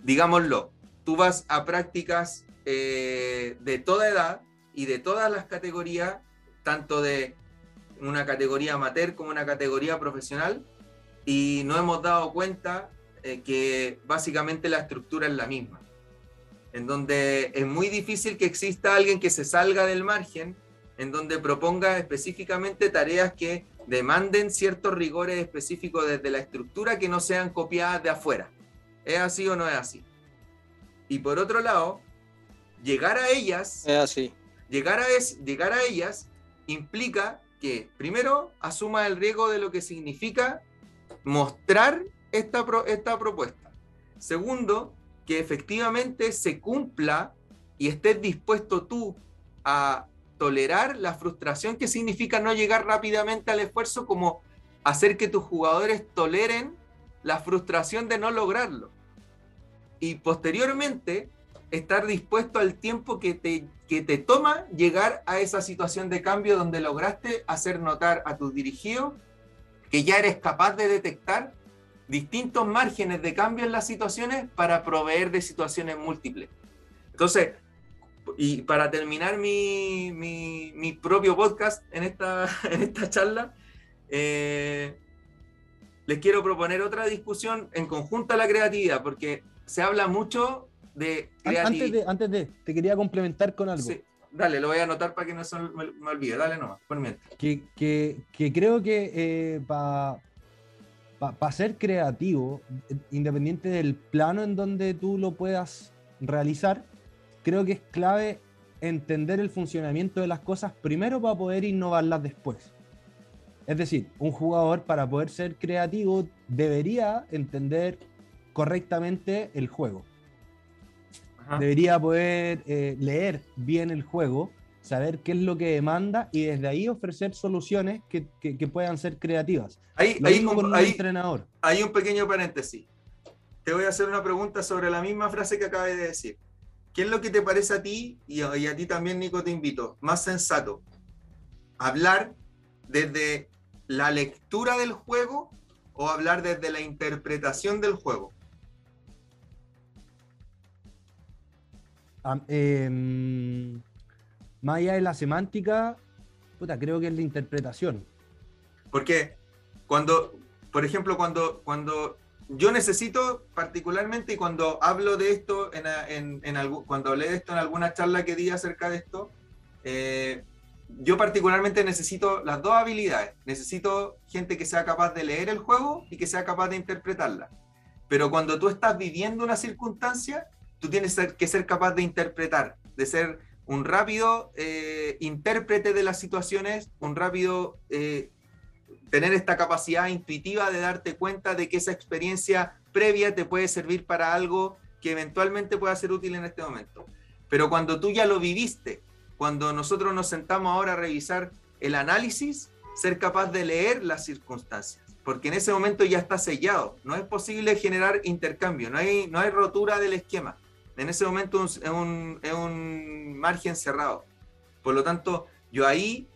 digámoslo, tú vas a prácticas eh, de toda edad y de todas las categorías, tanto de una categoría amateur como una categoría profesional, y no hemos dado cuenta eh, que básicamente la estructura es la misma, en donde es muy difícil que exista alguien que se salga del margen, en donde proponga específicamente tareas que demanden ciertos rigores específicos desde la estructura que no sean copiadas de afuera. ¿Es así o no es así? Y por otro lado, llegar a ellas, es así. Llegar, a llegar a ellas implica que primero asuma el riesgo de lo que significa mostrar esta, esta propuesta. Segundo, que efectivamente se cumpla y estés dispuesto tú a tolerar la frustración que significa no llegar rápidamente al esfuerzo, como hacer que tus jugadores toleren la frustración de no lograrlo y posteriormente estar dispuesto al tiempo que te, que te toma llegar a esa situación de cambio donde lograste hacer notar a tus dirigidos que ya eres capaz de detectar distintos márgenes de cambio en las situaciones para proveer de situaciones múltiples. Entonces, y para terminar mi, mi, propio podcast en esta, en esta charla, eh, les quiero proponer otra discusión en conjunto a la creatividad, porque se habla mucho de Antes de, antes de, te quería complementar con algo. dale, lo voy a anotar para que no se me, olvide. Dale nomás, por que, que, que, creo que eh, para pa, ser creativo, independiente del plano en donde tú lo puedas realizar, creo que es clave entender el funcionamiento de las cosas primero para poder innovarlas después. Es decir, un jugador para poder ser creativo debería entender correctamente el juego. Debería poder eh, leer bien el juego, saber qué es lo que demanda y desde ahí ofrecer soluciones que, puedan ser creativas. Hay, un, entrenador. Hay un pequeño paréntesis. Te voy a hacer una pregunta sobre la misma frase que acabé de decir. ¿Qué es lo que te parece a ti, y a, y a ti también, Nico, te invito, más sensato? ¿Hablar desde la lectura del juego o hablar desde la interpretación del juego? Em, más allá de la semántica, puta, creo que es la interpretación. Porque cuando, por ejemplo, cuando, cuando yo necesito particularmente, y cuando hablo de esto, en, cuando hablé de esto en alguna charla que di acerca de esto, eh, yo particularmente necesito las dos habilidades. Necesito gente que sea capaz de leer el juego y que sea capaz de interpretarla. Pero cuando tú estás viviendo una circunstancia, tú tienes que ser capaz de interpretar, de ser un rápido eh, intérprete de las situaciones, un rápido, eh, tener esta capacidad intuitiva de darte cuenta de que esa experiencia previa te puede servir para algo que eventualmente pueda ser útil en este momento. Pero cuando tú ya lo viviste, cuando nosotros nos sentamos ahora a revisar el análisis, ser capaz de leer las circunstancias, porque en ese momento ya está sellado, no es posible generar intercambio, no hay, no hay rotura del esquema en ese momento es un, margen cerrado. Por lo tanto, yo ahí,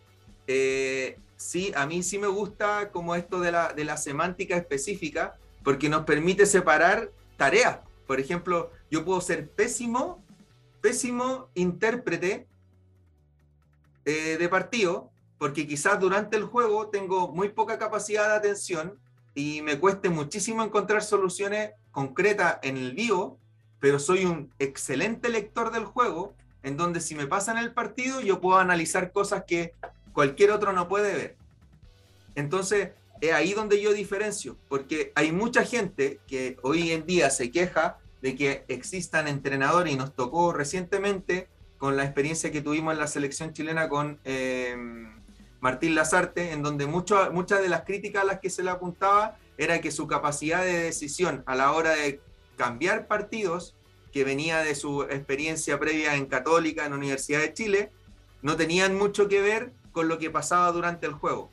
eh, sí, a mí sí me gusta como esto de la, de la semántica específica, porque nos permite separar tareas. Por ejemplo, yo puedo ser pésimo, pésimo intérprete eh, de partido, porque quizás durante el juego tengo muy poca capacidad de atención y me cueste muchísimo encontrar soluciones concretas en el vivo, pero soy un excelente lector del juego, en donde si me pasan el partido, yo puedo analizar cosas que cualquier otro no puede ver. Entonces, es ahí donde yo diferencio, porque hay mucha gente que hoy en día se queja de que existan entrenadores, y nos tocó recientemente con la experiencia que tuvimos en la selección chilena con eh, Martín Lazarte, en donde muchas de las críticas a las que se le apuntaba era que su capacidad de decisión a la hora de cambiar partidos, que venía de su experiencia previa en Católica, en la Universidad de Chile, no tenían mucho que ver con lo que pasaba durante el juego.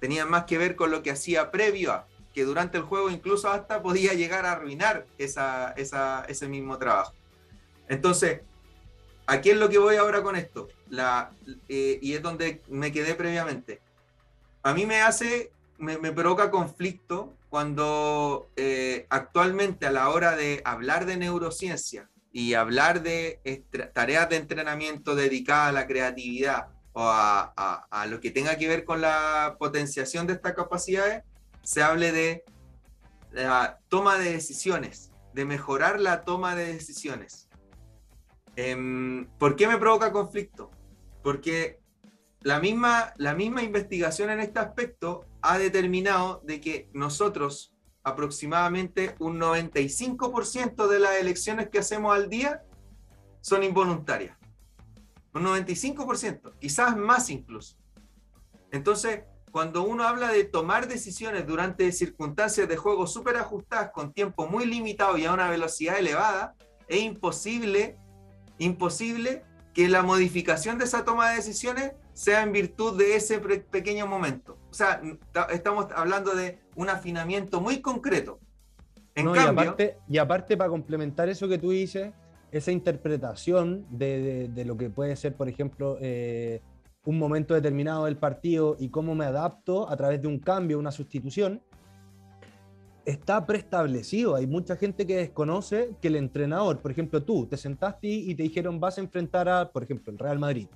Tenían más que ver con lo que hacía previo a, que durante el juego incluso hasta podía llegar a arruinar esa, ese mismo trabajo. Entonces, aquí es lo que voy ahora con esto, la, eh, y es donde me quedé previamente. A mí me hace, me, me provoca conflicto cuando eh, actualmente a la hora de hablar de neurociencia y hablar de tareas de entrenamiento dedicadas a la creatividad o a, lo que tenga que ver con la potenciación de estas capacidades, se hable de la toma de decisiones, de mejorar la toma de decisiones. Em, ¿Por qué me provoca conflicto? Porque la misma, la misma investigación en este aspecto ha determinado de que nosotros aproximadamente un 95% de las elecciones que hacemos al día son involuntarias. Un 95%, quizás más incluso. Entonces, cuando uno habla de tomar decisiones durante circunstancias de juego súper ajustadas, con tiempo muy limitado y a una velocidad elevada, es imposible, imposible que la modificación de esa toma de decisiones sea en virtud de ese pequeño momento. O sea, estamos hablando de un afinamiento muy concreto. En cambio, y, aparte, para complementar eso que tú dices, esa interpretación de, lo que puede ser, por ejemplo, eh, un momento determinado del partido y cómo me adapto a través de un cambio, una sustitución, está preestablecido. Hay mucha gente que desconoce que el entrenador, por ejemplo, tú te sentaste y te dijeron vas a enfrentar a, por ejemplo, el Real Madrid.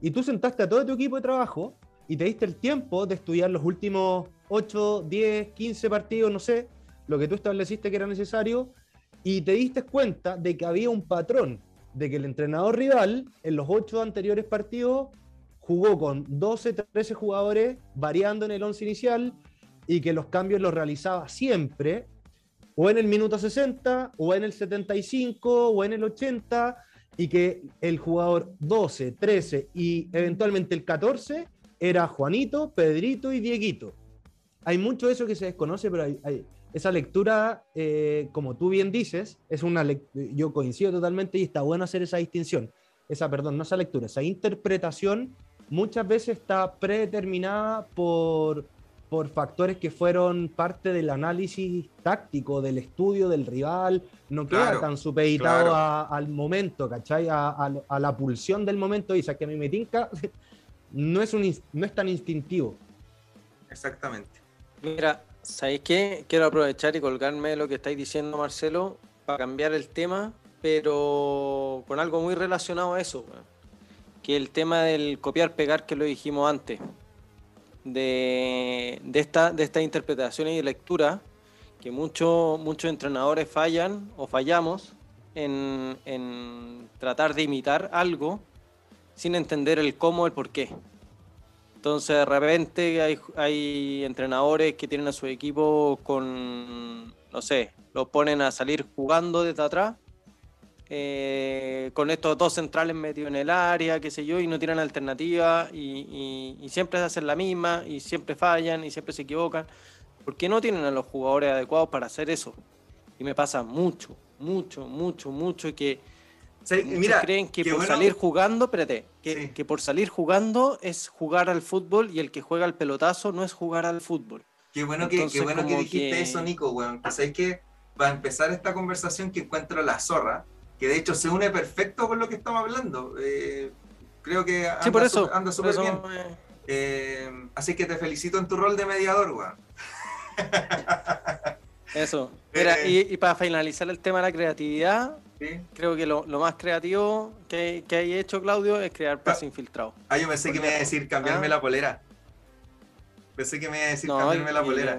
Y tú sentaste a todo tu equipo de trabajo y te diste el tiempo de estudiar los últimos 8, 10, 15 partidos, no sé, lo que tú estableciste que era necesario, y te diste cuenta de que había un patrón de que el entrenador rival en los ocho anteriores partidos jugó con 12, 13 jugadores variando en el once inicial y que los cambios los realizaba siempre o en el minuto 60 o en el 75 o en el 80 y que el jugador 12, 13 y eventualmente el 14 era Juanito, Pedrito y Dieguito. Hay mucho de eso que se desconoce, pero hay, esa lectura, eh, como tú bien dices, es una yo coincido totalmente y está bueno hacer esa distinción. Esa, perdón, no esa lectura, esa interpretación muchas veces está predeterminada por, por factores que fueron parte del análisis táctico, del estudio del rival, no queda tan supeditado al momento, ¿cachai? A, la pulsión del momento, y que a mí me tinca, no es, un, no es tan instintivo. Exactamente. Mira, ¿sabéis qué? Quiero aprovechar y colgarme de lo que estáis diciendo, Marcelo, para cambiar el tema, pero con algo muy relacionado a eso, que el tema del copiar-pegar que lo dijimos antes de, esta, de estas interpretaciones y lectura que muchos muchos entrenadores fallan o fallamos en, tratar de imitar algo sin entender el cómo, el por qué. Entonces de repente hay, hay entrenadores que tienen a su equipo con, no sé, lo ponen a salir jugando desde atrás eh, con estos dos centrales metidos en el área, qué sé yo, y no tienen alternativa y, siempre hacen la misma y siempre fallan y siempre se equivocan. porque no tienen a los jugadores adecuados para hacer eso? Y me pasa mucho, mucho, mucho, mucho que mira, creen que, por salir jugando, espérate, que, que, por salir jugando es jugar al fútbol y el que juega al pelotazo no es jugar al fútbol. Qué bueno que, qué bueno que dijiste eso, Nico, weón. Que sabes que para empezar esta conversación que encuentro la zorra, que de hecho se une perfecto con lo que estamos hablando. Eh, creo que anda, súper bien. Eh, así que te felicito en tu rol de mediador, weón. Eso. Mira, eh, y, para finalizar el tema de la creatividad, creo que lo, más creativo que, que hay hecho, Claudio, es crear pase infiltrado. Ah, yo pensé que me iba a decir cambiarme ¿Ah? la polera. Pensé que me iba a decir cambiarme la polera.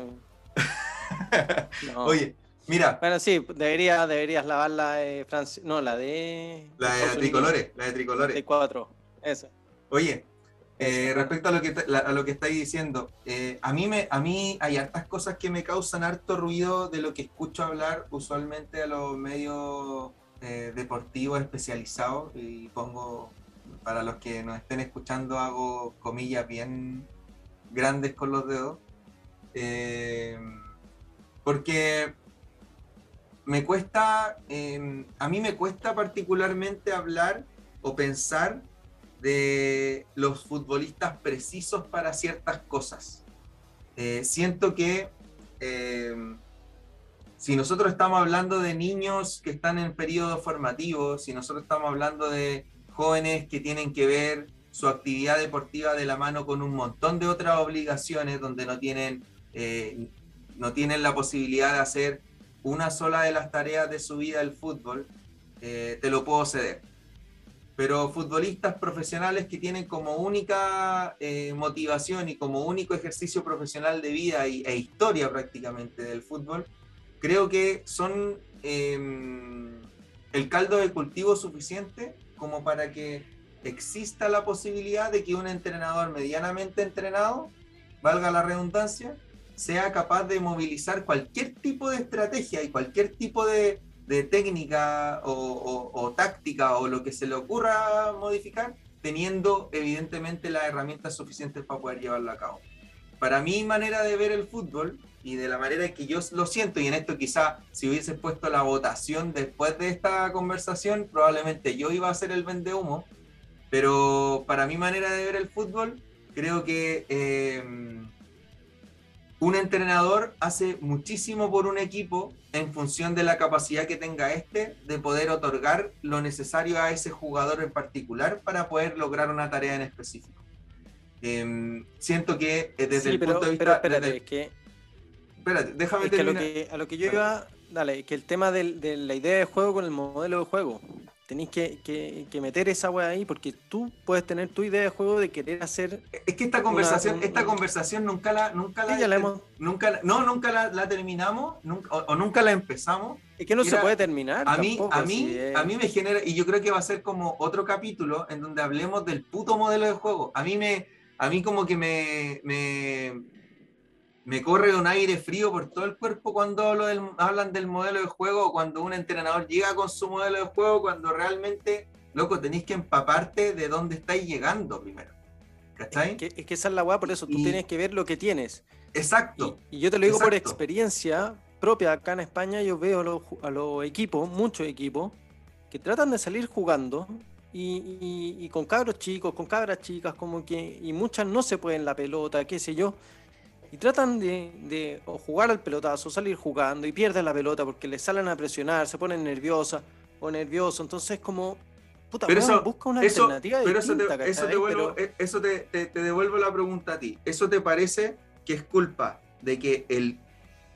Oye, Mira. Bueno, sí, debería, deberías lavar la de Francia. No, la de. La de tricolores, la de tricolores. De cuatro, esa. Oye, eh, respecto a lo que, a lo que estáis diciendo, eh, a, mí me, a mí hay hartas cosas que me causan harto ruido de lo que escucho hablar usualmente a los medios eh, deportivos especializados y pongo, para los que nos estén escuchando, hago comillas bien grandes con los dedos. porque me cuesta, em, a mí me cuesta particularmente hablar o pensar de los futbolistas precisos para ciertas cosas. Eh, siento que em, si nosotros estamos hablando de niños que están en periodo formativo, si nosotros estamos hablando de jóvenes que tienen que ver su actividad deportiva de la mano con un montón de otras obligaciones donde no tienen, eh, no tienen la posibilidad de hacer una sola de las tareas de su vida el fútbol, eh, te lo puedo ceder. Pero futbolistas profesionales que tienen como única eh, motivación y como único ejercicio profesional de vida y, e historia prácticamente del fútbol, creo que son em, el caldo de cultivo suficiente como para que exista la posibilidad de que un entrenador medianamente entrenado, valga la redundancia, sea capaz de movilizar cualquier tipo de estrategia y cualquier tipo de, técnica o, táctica o lo que se le ocurra modificar, teniendo evidentemente las herramientas suficientes para poder llevarlo a cabo. Para mi manera de ver el fútbol y de la manera que yo lo siento, y en esto quizá si hubiese puesto la votación después de esta conversación, probablemente yo iba a ser el vende humo, pero para mi manera de ver el fútbol, creo que... Eh, un entrenador hace muchísimo por un equipo en función de la capacidad que tenga este de poder otorgar lo necesario a ese jugador en particular para poder lograr una tarea en específico. Em, siento que eh, desde el punto de vista... Pero espérate, que... Espérate, déjame terminar. a, lo que, yo iba... Dale, que el tema de la idea de juego con el modelo de juego. Tenéis que, meter esa weá ahí porque tú puedes tener tu idea de juego de querer hacer. Es que esta conversación, esta conversación nunca la, nunca la, nunca, no, nunca la, terminamos, o, nunca la empezamos. Es que no se puede terminar. A mí, a mí, a mí me genera, y yo creo que va a ser como otro capítulo en donde hablemos del puto modelo de juego. A mí me, a mí como que me, me me corre un aire frío por todo el cuerpo cuando hablo del, hablan del modelo de juego, cuando un entrenador llega con su modelo de juego, cuando realmente, loco, tenéis que empaparte de dónde estáis llegando primero. ¿Cachai? Es que, es que esa es la weá, por eso tú tienes que ver lo que tienes. Exacto. Y, yo te lo digo por experiencia propia acá en España, yo veo a los, equipos, muchos equipos, que tratan de salir jugando y, y, con cabros chicos, con cabras chicas, como que, y muchas no se pueden la pelota, qué sé yo y tratan de, jugar al pelotazo, salir jugando y pierden la pelota porque les salen a presionar, se ponen nerviosa o nervioso. Entonces, como, puta, pero eso, busca una alternativa. Pero eso, te, eso, devuelvo, eh, eso te, devuelvo la pregunta a ti. ¿Eso te parece que es culpa de que el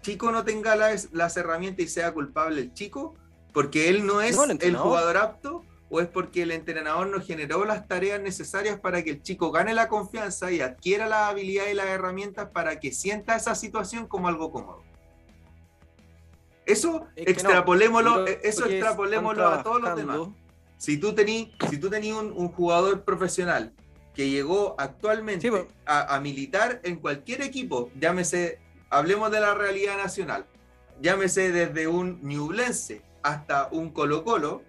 chico no tenga las, las herramientas y sea culpable el chico? Porque él no es el jugador apto o es porque el entrenador no generó las tareas necesarias para que el chico gane la confianza y adquiera la habilidad y las herramientas para que sienta esa situación como algo cómodo. Eso extrapolémoslo, eso extrapolémoslo a todos los demás. Si tú tenías si tú un, un, jugador profesional que llegó actualmente a, a, militar en cualquier equipo, llámese, hablemos de la realidad nacional, llámese desde un Ñublense hasta un Colo Colo,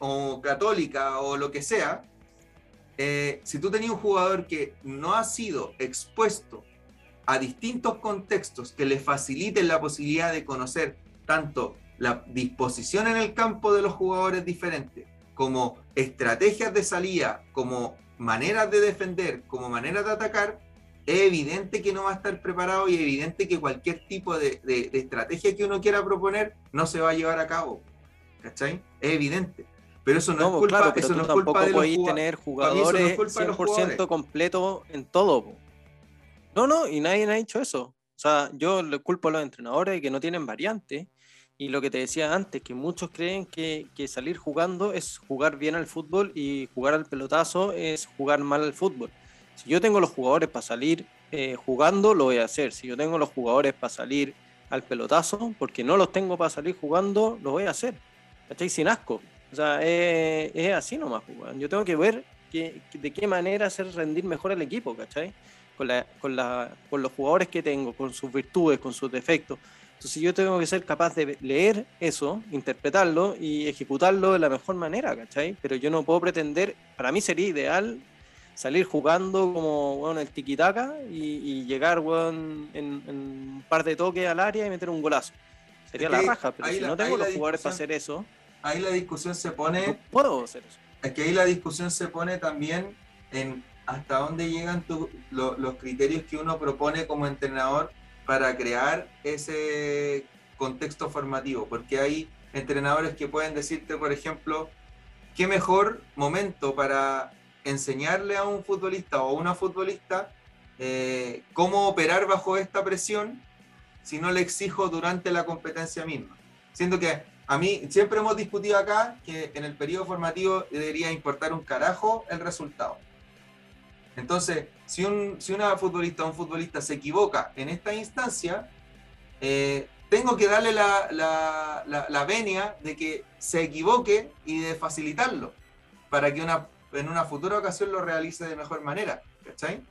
o católica o lo que sea, eh, si tú tenías un jugador que no ha sido expuesto a distintos contextos que le faciliten la posibilidad de conocer tanto la disposición en el campo de los jugadores diferentes, como estrategias de salida, como maneras de defender, como maneras de atacar, es evidente que no va a estar preparado y es evidente que cualquier tipo de, de estrategia que uno quiera proponer no se va a llevar a cabo. ¿Cachai? Es evidente. Pero eso no, es culpa, claro, pero eso no es culpa de los tener jugadores 100% completo en todo. No, no, y nadie ha dicho eso. O sea, yo le culpo a los entrenadores que no tienen variantes. Y lo que te decía antes, que muchos creen que, que, salir jugando es jugar bien al fútbol y jugar al pelotazo es jugar mal al fútbol. Si yo tengo los jugadores para salir eh, jugando, lo voy a hacer. Si yo tengo los jugadores para salir al pelotazo, porque no los tengo para salir jugando, lo voy a hacer. ¿Cachai? Sin asco. O sea, es, así nomás, pues, Yo tengo que ver de qué manera hacer rendir mejor al equipo, ¿cachai? Con, la, con, la, con los jugadores que tengo, con sus virtudes, con sus defectos. Entonces yo tengo que ser capaz de leer eso, interpretarlo y ejecutarlo de la mejor manera, ¿cachai? Pero yo no puedo pretender, para mí sería ideal salir jugando como bueno, el tiquitaca y, y llegar bueno, en, un par de toques al área y meter un golazo. Sería la raja, pero si no tengo los jugadores para hacer eso, ahí la discusión se pone. No puedo hacer eso. Es que ahí la discusión se pone también en hasta dónde llegan los criterios que uno propone como entrenador para crear ese contexto formativo. Porque hay entrenadores que pueden decirte, por ejemplo, qué mejor momento para enseñarle a un futbolista o a una futbolista eh, cómo operar bajo esta presión si no le exijo durante la competencia misma. Siento que a mí siempre hemos discutido acá que en el periodo formativo debería importar un carajo el resultado. Entonces, si, un, si una futbolista o un futbolista se equivoca en esta instancia, eh, tengo que darle la, la, la, venia de que se equivoque y de facilitarlo para que una, en una futura ocasión lo realice de mejor manera. ¿cachai?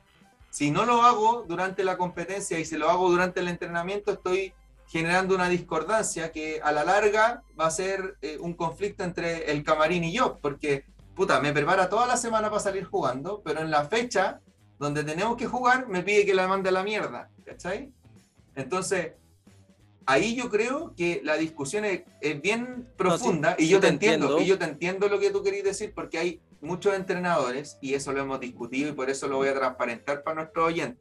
Si no lo hago durante la competencia y se lo hago durante el entrenamiento, estoy generando una discordancia que a la larga va a ser eh, un conflicto entre el camarín y yo, porque, puta, me prepara toda la semana para salir jugando, pero en la fecha donde tenemos que jugar me pide que la mande a la mierda, ¿cachai? Entonces, ahí yo creo que la discusión es, bien profunda y yo te, entiendo, y yo te entiendo lo que tú querías decir porque hay muchos entrenadores y eso lo hemos discutido y por eso lo voy a transparentar para nuestros oyentes.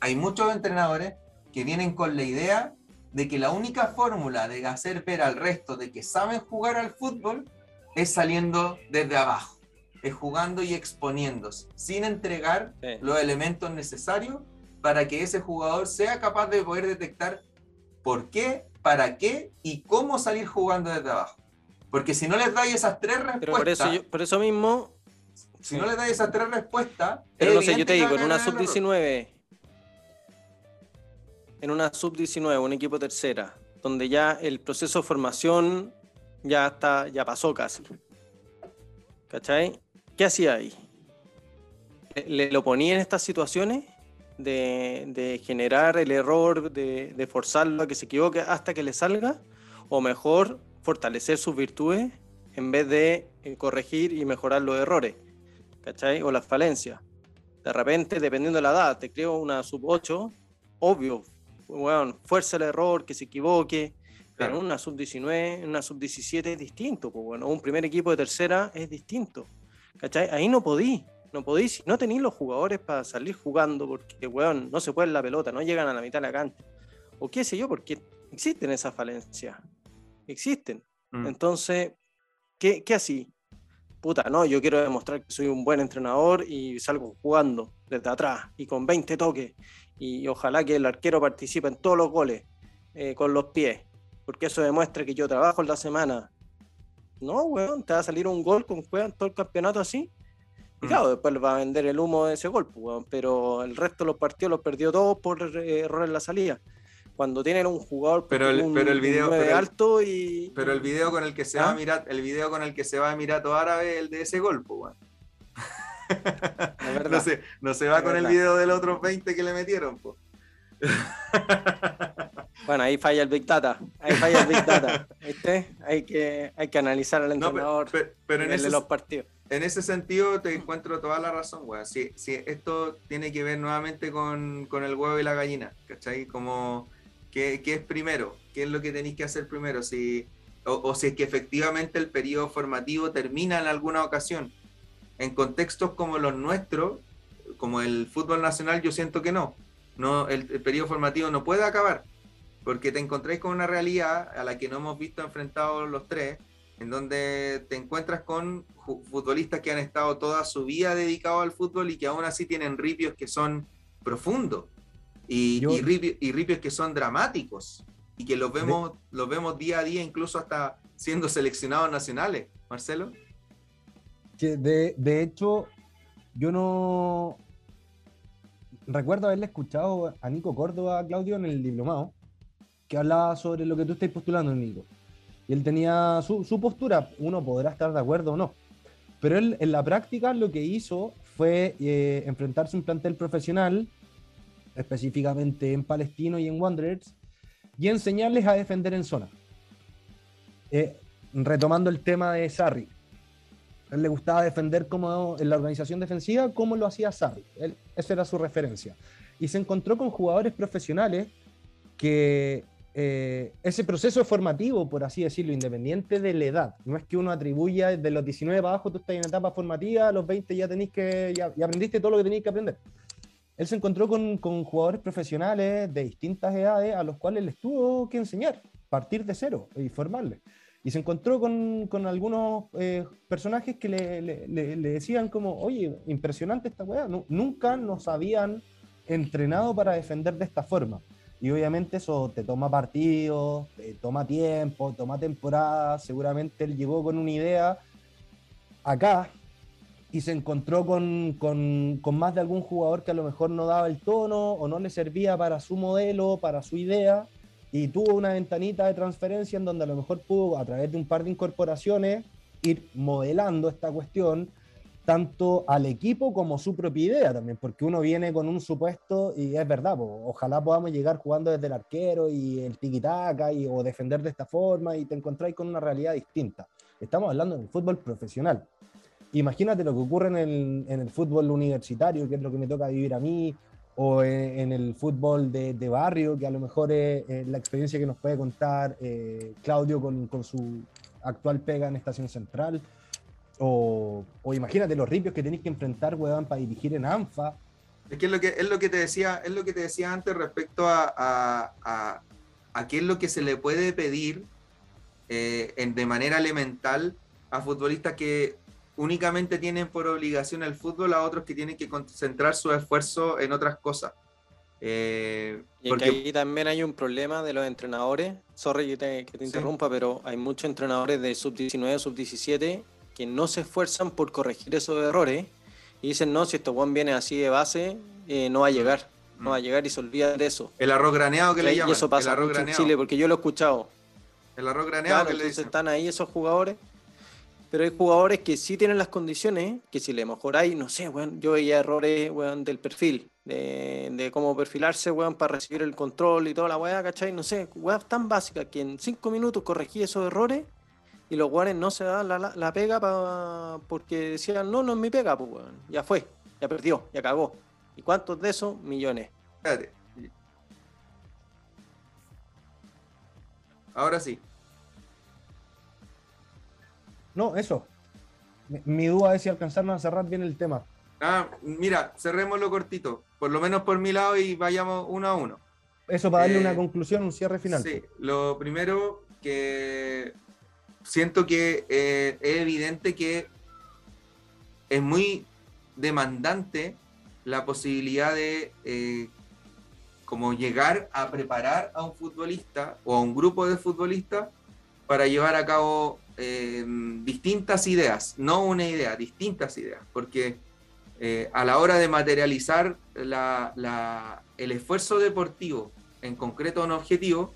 Hay muchos entrenadores que vienen con la idea de que la única fórmula de hacer ver al resto de que saben jugar al fútbol es saliendo desde abajo, es jugando y exponiéndose, sin entregar los elementos necesarios para que ese jugador sea capaz de poder detectar por qué, para qué y cómo salir jugando desde abajo. Porque si no les dais esas tres respuestas. por, eso por eso mismo. Si no les dais esas tres respuestas. Pero no sé, yo te digo, en una sub-19. En una sub-19, un equipo tercera, donde ya el proceso de formación ya está, ya pasó casi. ¿Cachai? ¿Qué hacía ahí? ¿Le, lo ponía en estas situaciones? De, generar el error, de, de, forzarlo a que se equivoque hasta que le salga, o mejor fortalecer sus virtudes en vez de eh, corregir y mejorar los errores, ¿cachai? O las falencias. De repente, dependiendo de la edad, te creo una sub 8, obvio, bueno, fuerza el error, que se equivoque, pero una sub 19, una sub 17 es distinto, pues bueno, un primer equipo de tercera es distinto, ¿cachai? Ahí no podí, no podís, no tenéis los jugadores para salir jugando porque, weón, no se puede la pelota, no llegan a la mitad de la cancha. O qué sé yo, porque existen esas falencias existen. Mm. Entonces, ¿qué, ¿qué así? Puta, no, yo quiero demostrar que soy un buen entrenador y salgo jugando desde atrás y con 20 toques. Y ojalá que el arquero participe en todos los goles eh, con los pies, porque eso demuestra que yo trabajo en la semana. No, weón, te va a salir un gol con en todo el campeonato así. Y mm. claro, después va a vender el humo de ese gol, pues, weón, pero el resto de los partidos los perdió todos por eh, error en la salida cuando tienen un jugador pero el, pero el video alto y pero el video con el que se va a ¿Ah? mirar el video con el que se va a Emirato Árabe el de ese golpe no, se, no se va con el video del otro 20 que le metieron pues. bueno ahí falla el Big Data ahí falla el Big Data ¿viste? hay que hay que analizar al entrenador pero, en ese, los partidos en ese sentido te encuentro toda la razón, weón. Si, si esto tiene que ver nuevamente con, con, el huevo y la gallina, ¿cachai? Como ¿Qué, es primero? ¿Qué es lo que tenéis que hacer primero? Si, o, si es que efectivamente el periodo formativo termina en alguna ocasión. En contextos como los nuestros, como el fútbol nacional, yo siento que no. no el, periodo formativo no puede acabar, porque te encontráis con una realidad a la que no hemos visto enfrentados los tres, en donde te encuentras con futbolistas que han estado toda su vida dedicados al fútbol y que aún así tienen ripios que son profundos y, y, ripios, que son dramáticos y que los vemos, los vemos día a día, incluso hasta siendo seleccionados nacionales. Marcelo. De, de hecho, yo no recuerdo haberle escuchado a Nico Córdoba, Claudio, en el diplomado, que hablaba sobre lo que tú estás postulando, Nico. Y él tenía su, su, postura, uno podrá estar de acuerdo o no. Pero él en la práctica lo que hizo fue eh, enfrentarse a un plantel profesional específicamente en Palestino y en Wanderers, y enseñarles a defender en zona. Eh, retomando el tema de Sarri, él le gustaba defender como en la organización defensiva como lo hacía Sarri, esa era su referencia. Y se encontró con jugadores profesionales que eh, ese proceso formativo, por así decirlo, independiente de la edad, no es que uno atribuya de los 19 para abajo, tú estás en etapa formativa, a los 20 ya tenéis que, ya, ya aprendiste todo lo que tenéis que aprender él se encontró con, jugadores profesionales de distintas edades a los cuales les tuvo que enseñar, partir de cero y formarles. Y se encontró con, algunos eh, personajes que le, decían como, oye, impresionante esta weá, nunca nos habían entrenado para defender de esta forma. Y obviamente eso te toma partidos, te toma tiempo, toma temporada. Seguramente él llegó con una idea acá y se encontró con, con, con, más de algún jugador que a lo mejor no daba el tono o no le servía para su modelo, para su idea, y tuvo una ventanita de transferencia en donde a lo mejor pudo, a través de un par de incorporaciones, ir modelando esta cuestión tanto al equipo como su propia idea también, porque uno viene con un supuesto y es verdad, ojalá podamos llegar jugando desde el arquero y el tiquitaca y, o defender de esta forma y te encontráis con una realidad distinta. Estamos hablando de un fútbol profesional, imagínate lo que ocurre en el, fútbol universitario, que es lo que me toca vivir a mí, o en, el fútbol de, barrio, que a lo mejor es, la experiencia que nos puede contar eh, Claudio con, su actual pega en Estación Central. O, imagínate los ripios que tenéis que enfrentar, weón, para dirigir en ANFA. Es que es lo que, es lo que, te, decía, es lo que te decía antes respecto a, a, a, qué es lo que se le puede pedir eh, de manera elemental a futbolistas que únicamente tienen por obligación el fútbol a otros que tienen que concentrar su esfuerzo en otras cosas. Eh, y porque... ahí también hay un problema de los entrenadores. Sorry que te, que te interrumpa, pero hay muchos entrenadores de sub-19, sub-17 que no se esfuerzan por corregir esos errores y dicen, no, si esto Juan viene así de base, eh, no va a llegar. No va a llegar y se olvida de eso. El arroz graneado que le llaman. Y eso pasa en Chile, porque yo lo he escuchado. El arroz graneado que le dicen. están ahí esos jugadores pero hay jugadores que sí tienen las condiciones, que si le mejoráis, no sé, bueno, yo veía errores bueno, del perfil, de, cómo perfilarse, bueno, para recibir el control y toda la weá, ¿cachai? No sé, weá tan básica que en cinco minutos corregí esos errores y los weones no se dan la, pega pa, porque decían, no, no es mi pega, pues weón, ya fue, ya perdió, ya cagó. ¿Y cuántos de esos? Millones. Espérate. Ahora sí. No, eso. Mi, duda es si alcanzaron a cerrar bien el tema. Ah, mira, cerrémoslo cortito, por lo menos por mi lado y vayamos uno a uno. Eso para darle una eh, conclusión, un cierre final. Sí, lo primero que siento que eh, es evidente que es muy demandante la posibilidad de eh, como llegar a preparar a un futbolista o a un grupo de futbolistas para llevar a cabo Em, distintas ideas, no una idea, distintas ideas, porque eh, a la hora de materializar el esfuerzo deportivo, en concreto un objetivo,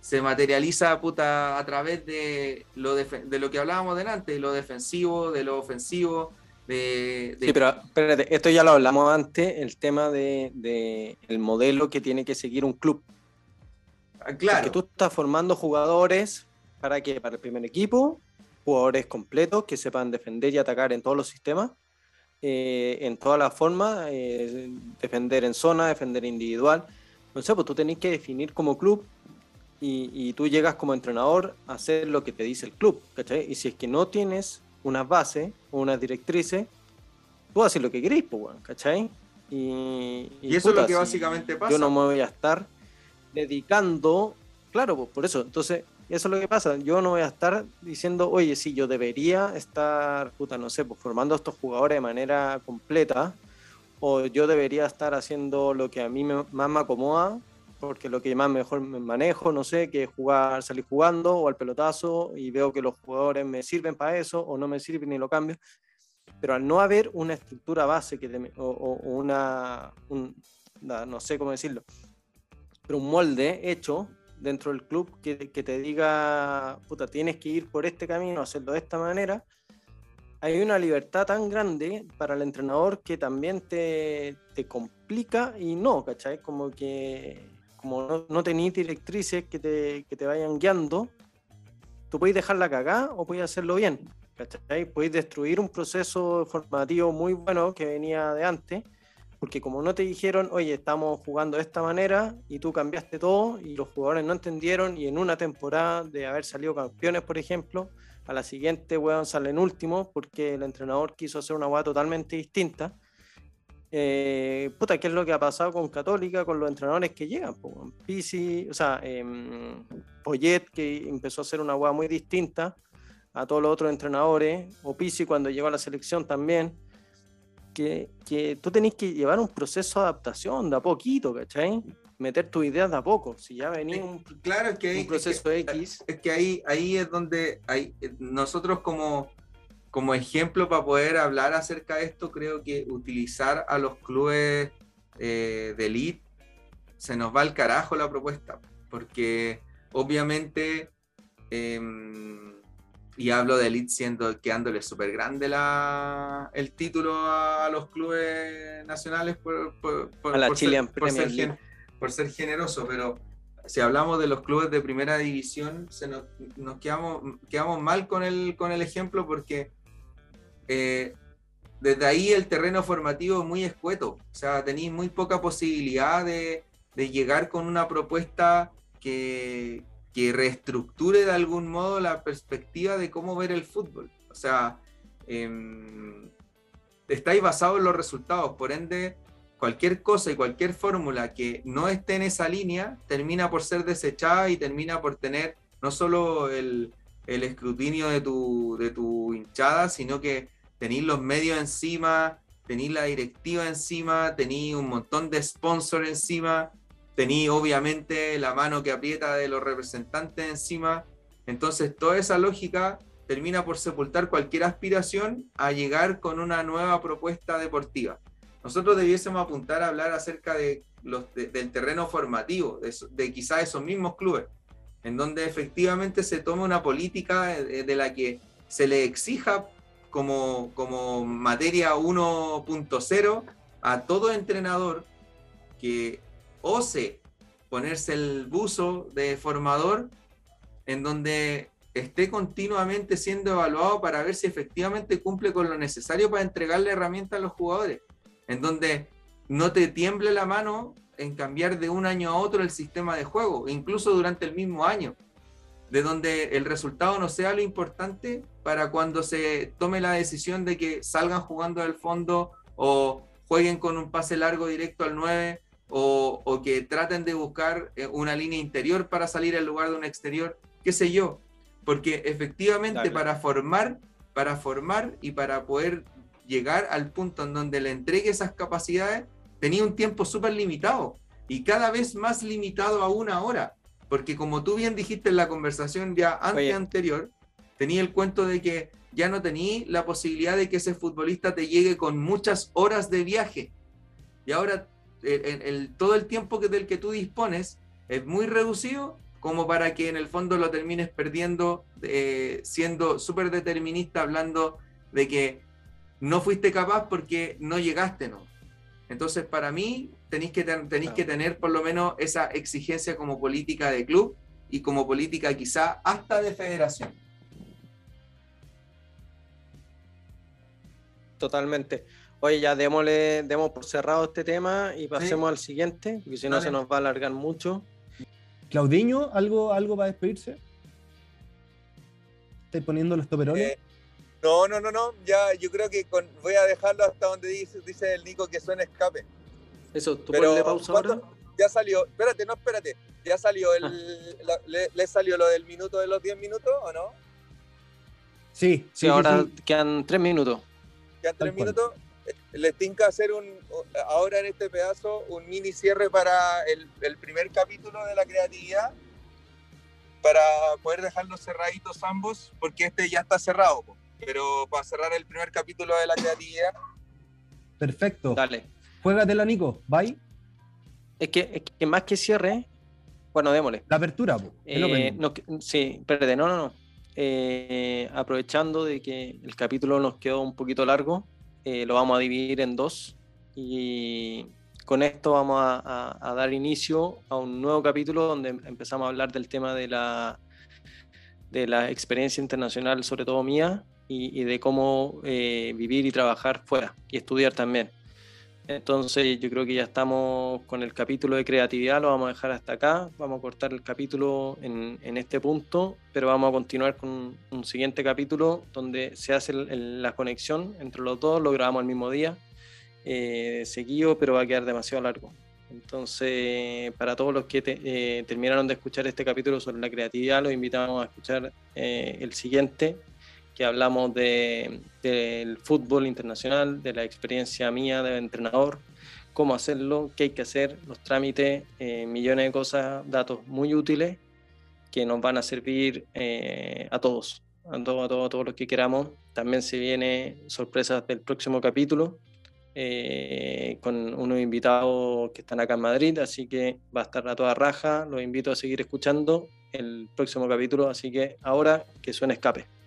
se materializa puta, a través de lo, de, lo que hablábamos delante, de lo defensivo, de lo ofensivo. De, Sí, pero espérate, esto ya lo hablamos antes, el tema del de, el modelo que tiene que seguir un club. Ah, claro. Que tú estás formando jugadores ¿Para qué? Para el primer equipo, jugadores completos que sepan defender y atacar en todos los sistemas, eh, en todas las formas, eh, defender en zona, defender individual. No sé, pues tú tenés que definir como club y, tú llegas como entrenador a hacer lo que te dice el club, ¿cachai? Y si es que no tienes unas bases o unas directrices, tú haces lo que queréis, pues, ¿cachai? Y, eso es lo que básicamente pasa. Yo no me voy a estar dedicando, claro, pues por eso. Entonces, eso es lo que pasa. Yo no voy a estar diciendo, oye, sí, yo debería estar, puta, no sé, pues formando a estos jugadores de manera completa, o yo debería estar haciendo lo que a mí más me acomoda, porque lo que más mejor me manejo, no sé, que es jugar, salir jugando o al pelotazo y veo que los jugadores me sirven para eso o no me sirven y lo cambio. Pero al no haber una estructura base que o, una, no sé cómo decirlo, pero un molde hecho dentro del club que, te diga, puta, tienes que ir por este camino, hacerlo de esta manera, hay una libertad tan grande para el entrenador que también te, complica y no, ¿cachai? Como que como no, no tenéis directrices que te, que te vayan guiando, tú puedes dejarla cagada o puedes hacerlo bien, ¿cachai? Puedes destruir un proceso formativo muy bueno que venía de antes porque como no te dijeron, oye, estamos jugando de esta manera y tú cambiaste todo y los jugadores no entendieron y en una temporada de haber salido campeones, por ejemplo, a la siguiente, weón, salen últimos porque el entrenador quiso hacer una weá totalmente distinta. Eh, puta, ¿qué es lo que ha pasado con Católica, con los entrenadores que llegan? Pisi, o sea, eh, Poyet, que empezó a hacer una weá muy distinta a todos los otros entrenadores, o Pisi cuando llegó a la selección también que, tú tenés que llevar un proceso de adaptación de a poquito, ¿cachai? Meter tus ideas de a poco. Si ya venía un, claro, que un proceso X. Es que ahí, ahí es donde hay, nosotros como, como ejemplo para poder hablar acerca de esto, creo que utilizar a los clubes eh, de elite se nos va al carajo la propuesta, porque obviamente em, y hablo de Elite siendo quedándole súper grande la, el título a los clubes nacionales por, por, ser, por, ser, generoso, pero si hablamos de los clubes de primera división, se nos, nos quedamos, quedamos mal con el, con el ejemplo porque eh, desde ahí el terreno formativo es muy escueto, o sea, tenéis muy poca posibilidad de, de llegar con una propuesta que, que reestructure de algún modo la perspectiva de cómo ver el fútbol. O sea, eh, estáis basado en los resultados, por ende, cualquier cosa y cualquier fórmula que no esté en esa línea termina por ser desechada y termina por tener no solo el, escrutinio de tu, de tu hinchada, sino que tenéis los medios encima, tení la directiva encima, tení un montón de sponsors encima, tení obviamente la mano que aprieta de los representantes encima. Entonces, toda esa lógica termina por sepultar cualquier aspiración a llegar con una nueva propuesta deportiva. Nosotros debiésemos apuntar a hablar acerca de los, del terreno formativo, de, quizás esos mismos clubes, en donde efectivamente se tome una política de, de la que se le exija como, como materia 1.0 a todo entrenador que ose ponerse el buzo de formador en donde esté continuamente siendo evaluado para ver si efectivamente cumple con lo necesario para entregarle herramientas a los jugadores, en donde no te tiemble la mano en cambiar de un año a otro el sistema de juego, incluso durante el mismo año, de donde el resultado no sea lo importante para cuando se tome la decisión de que salgan jugando del fondo o jueguen con un pase largo directo al 9 o, o que traten de buscar eh, una línea interior para salir en lugar de un exterior, qué sé yo, porque efectivamente para formar, para formar y para poder llegar al punto en donde le entregue esas capacidades, tenía un tiempo súper limitado y cada vez más limitado aún ahora, porque como tú bien dijiste en la conversación ya antes anterior, tenía el cuento de que ya no tenía la posibilidad de que ese futbolista te llegue con muchas horas de viaje. Y ahora el, todo el tiempo que, del que tú dispones es muy reducido como para que en el fondo lo termines perdiendo, eh, siendo súper determinista, hablando de que no fuiste capaz porque no llegaste, ¿no? Entonces, para mí, tenéis que, tenéis que tener por lo menos esa exigencia como política de club y como política quizá hasta de federación. Totalmente. Oye, ya démosle, demos por cerrado este tema y pasemos al siguiente, porque si no se nos va a alargar mucho. Claudiño, ¿algo, algo para despedirse? ¿Estás poniendo los toperones? Eh, no, no, no, no. Ya, yo creo que voy a dejarlo hasta donde dice, dice el Nico que suena escape. Eso, ¿tú Pero, pausa ahora? Ya salió, espérate, no, espérate. Ya salió el. Ah. le, salió lo del minuto de los 10 minutos o no? Sí, sí, ahora quedan 3 minutos. Quedan 3 minutos les tinca hacer un, ahora en este pedazo un mini cierre para el, el primer capítulo de la creatividad, para poder dejarlos cerraditos ambos, porque este ya está cerrado, pero para cerrar el primer capítulo de la creatividad. Perfecto. Dale. Juégatela, Nico. Bye. Es que, es que más que cierre, bueno, démosle. La apertura, eh, no, sí, espérate, no, no, no. Eh, aprovechando de que el capítulo nos quedó un poquito largo, eh, lo vamos a dividir en dos y con esto vamos a, dar inicio a un nuevo capítulo donde empezamos a hablar del tema de la, de la experiencia internacional, sobre todo mía, y, de cómo eh, vivir y trabajar fuera y estudiar también. Entonces yo creo que ya estamos con el capítulo de creatividad, lo vamos a dejar hasta acá, vamos a cortar el capítulo en, este punto, pero vamos a continuar con un siguiente capítulo donde se hace la conexión entre los dos, lo grabamos el mismo día, eh, seguido, pero va a quedar demasiado largo. Entonces, para todos los que eh, terminaron de escuchar este capítulo sobre la creatividad, los invitamos a escuchar eh, el siguiente, que hablamos de, del fútbol internacional, de la experiencia mía de entrenador, cómo hacerlo, qué hay que hacer, los trámites, eh, millones de cosas, datos muy útiles que nos van a servir eh, a todos, a todos, a todos, los que queramos. También se viene sorpresas del próximo capítulo eh, con unos invitados que están acá en Madrid, así que va a estar a toda raja. Los invito a seguir escuchando el próximo capítulo, así que ahora que suene escape.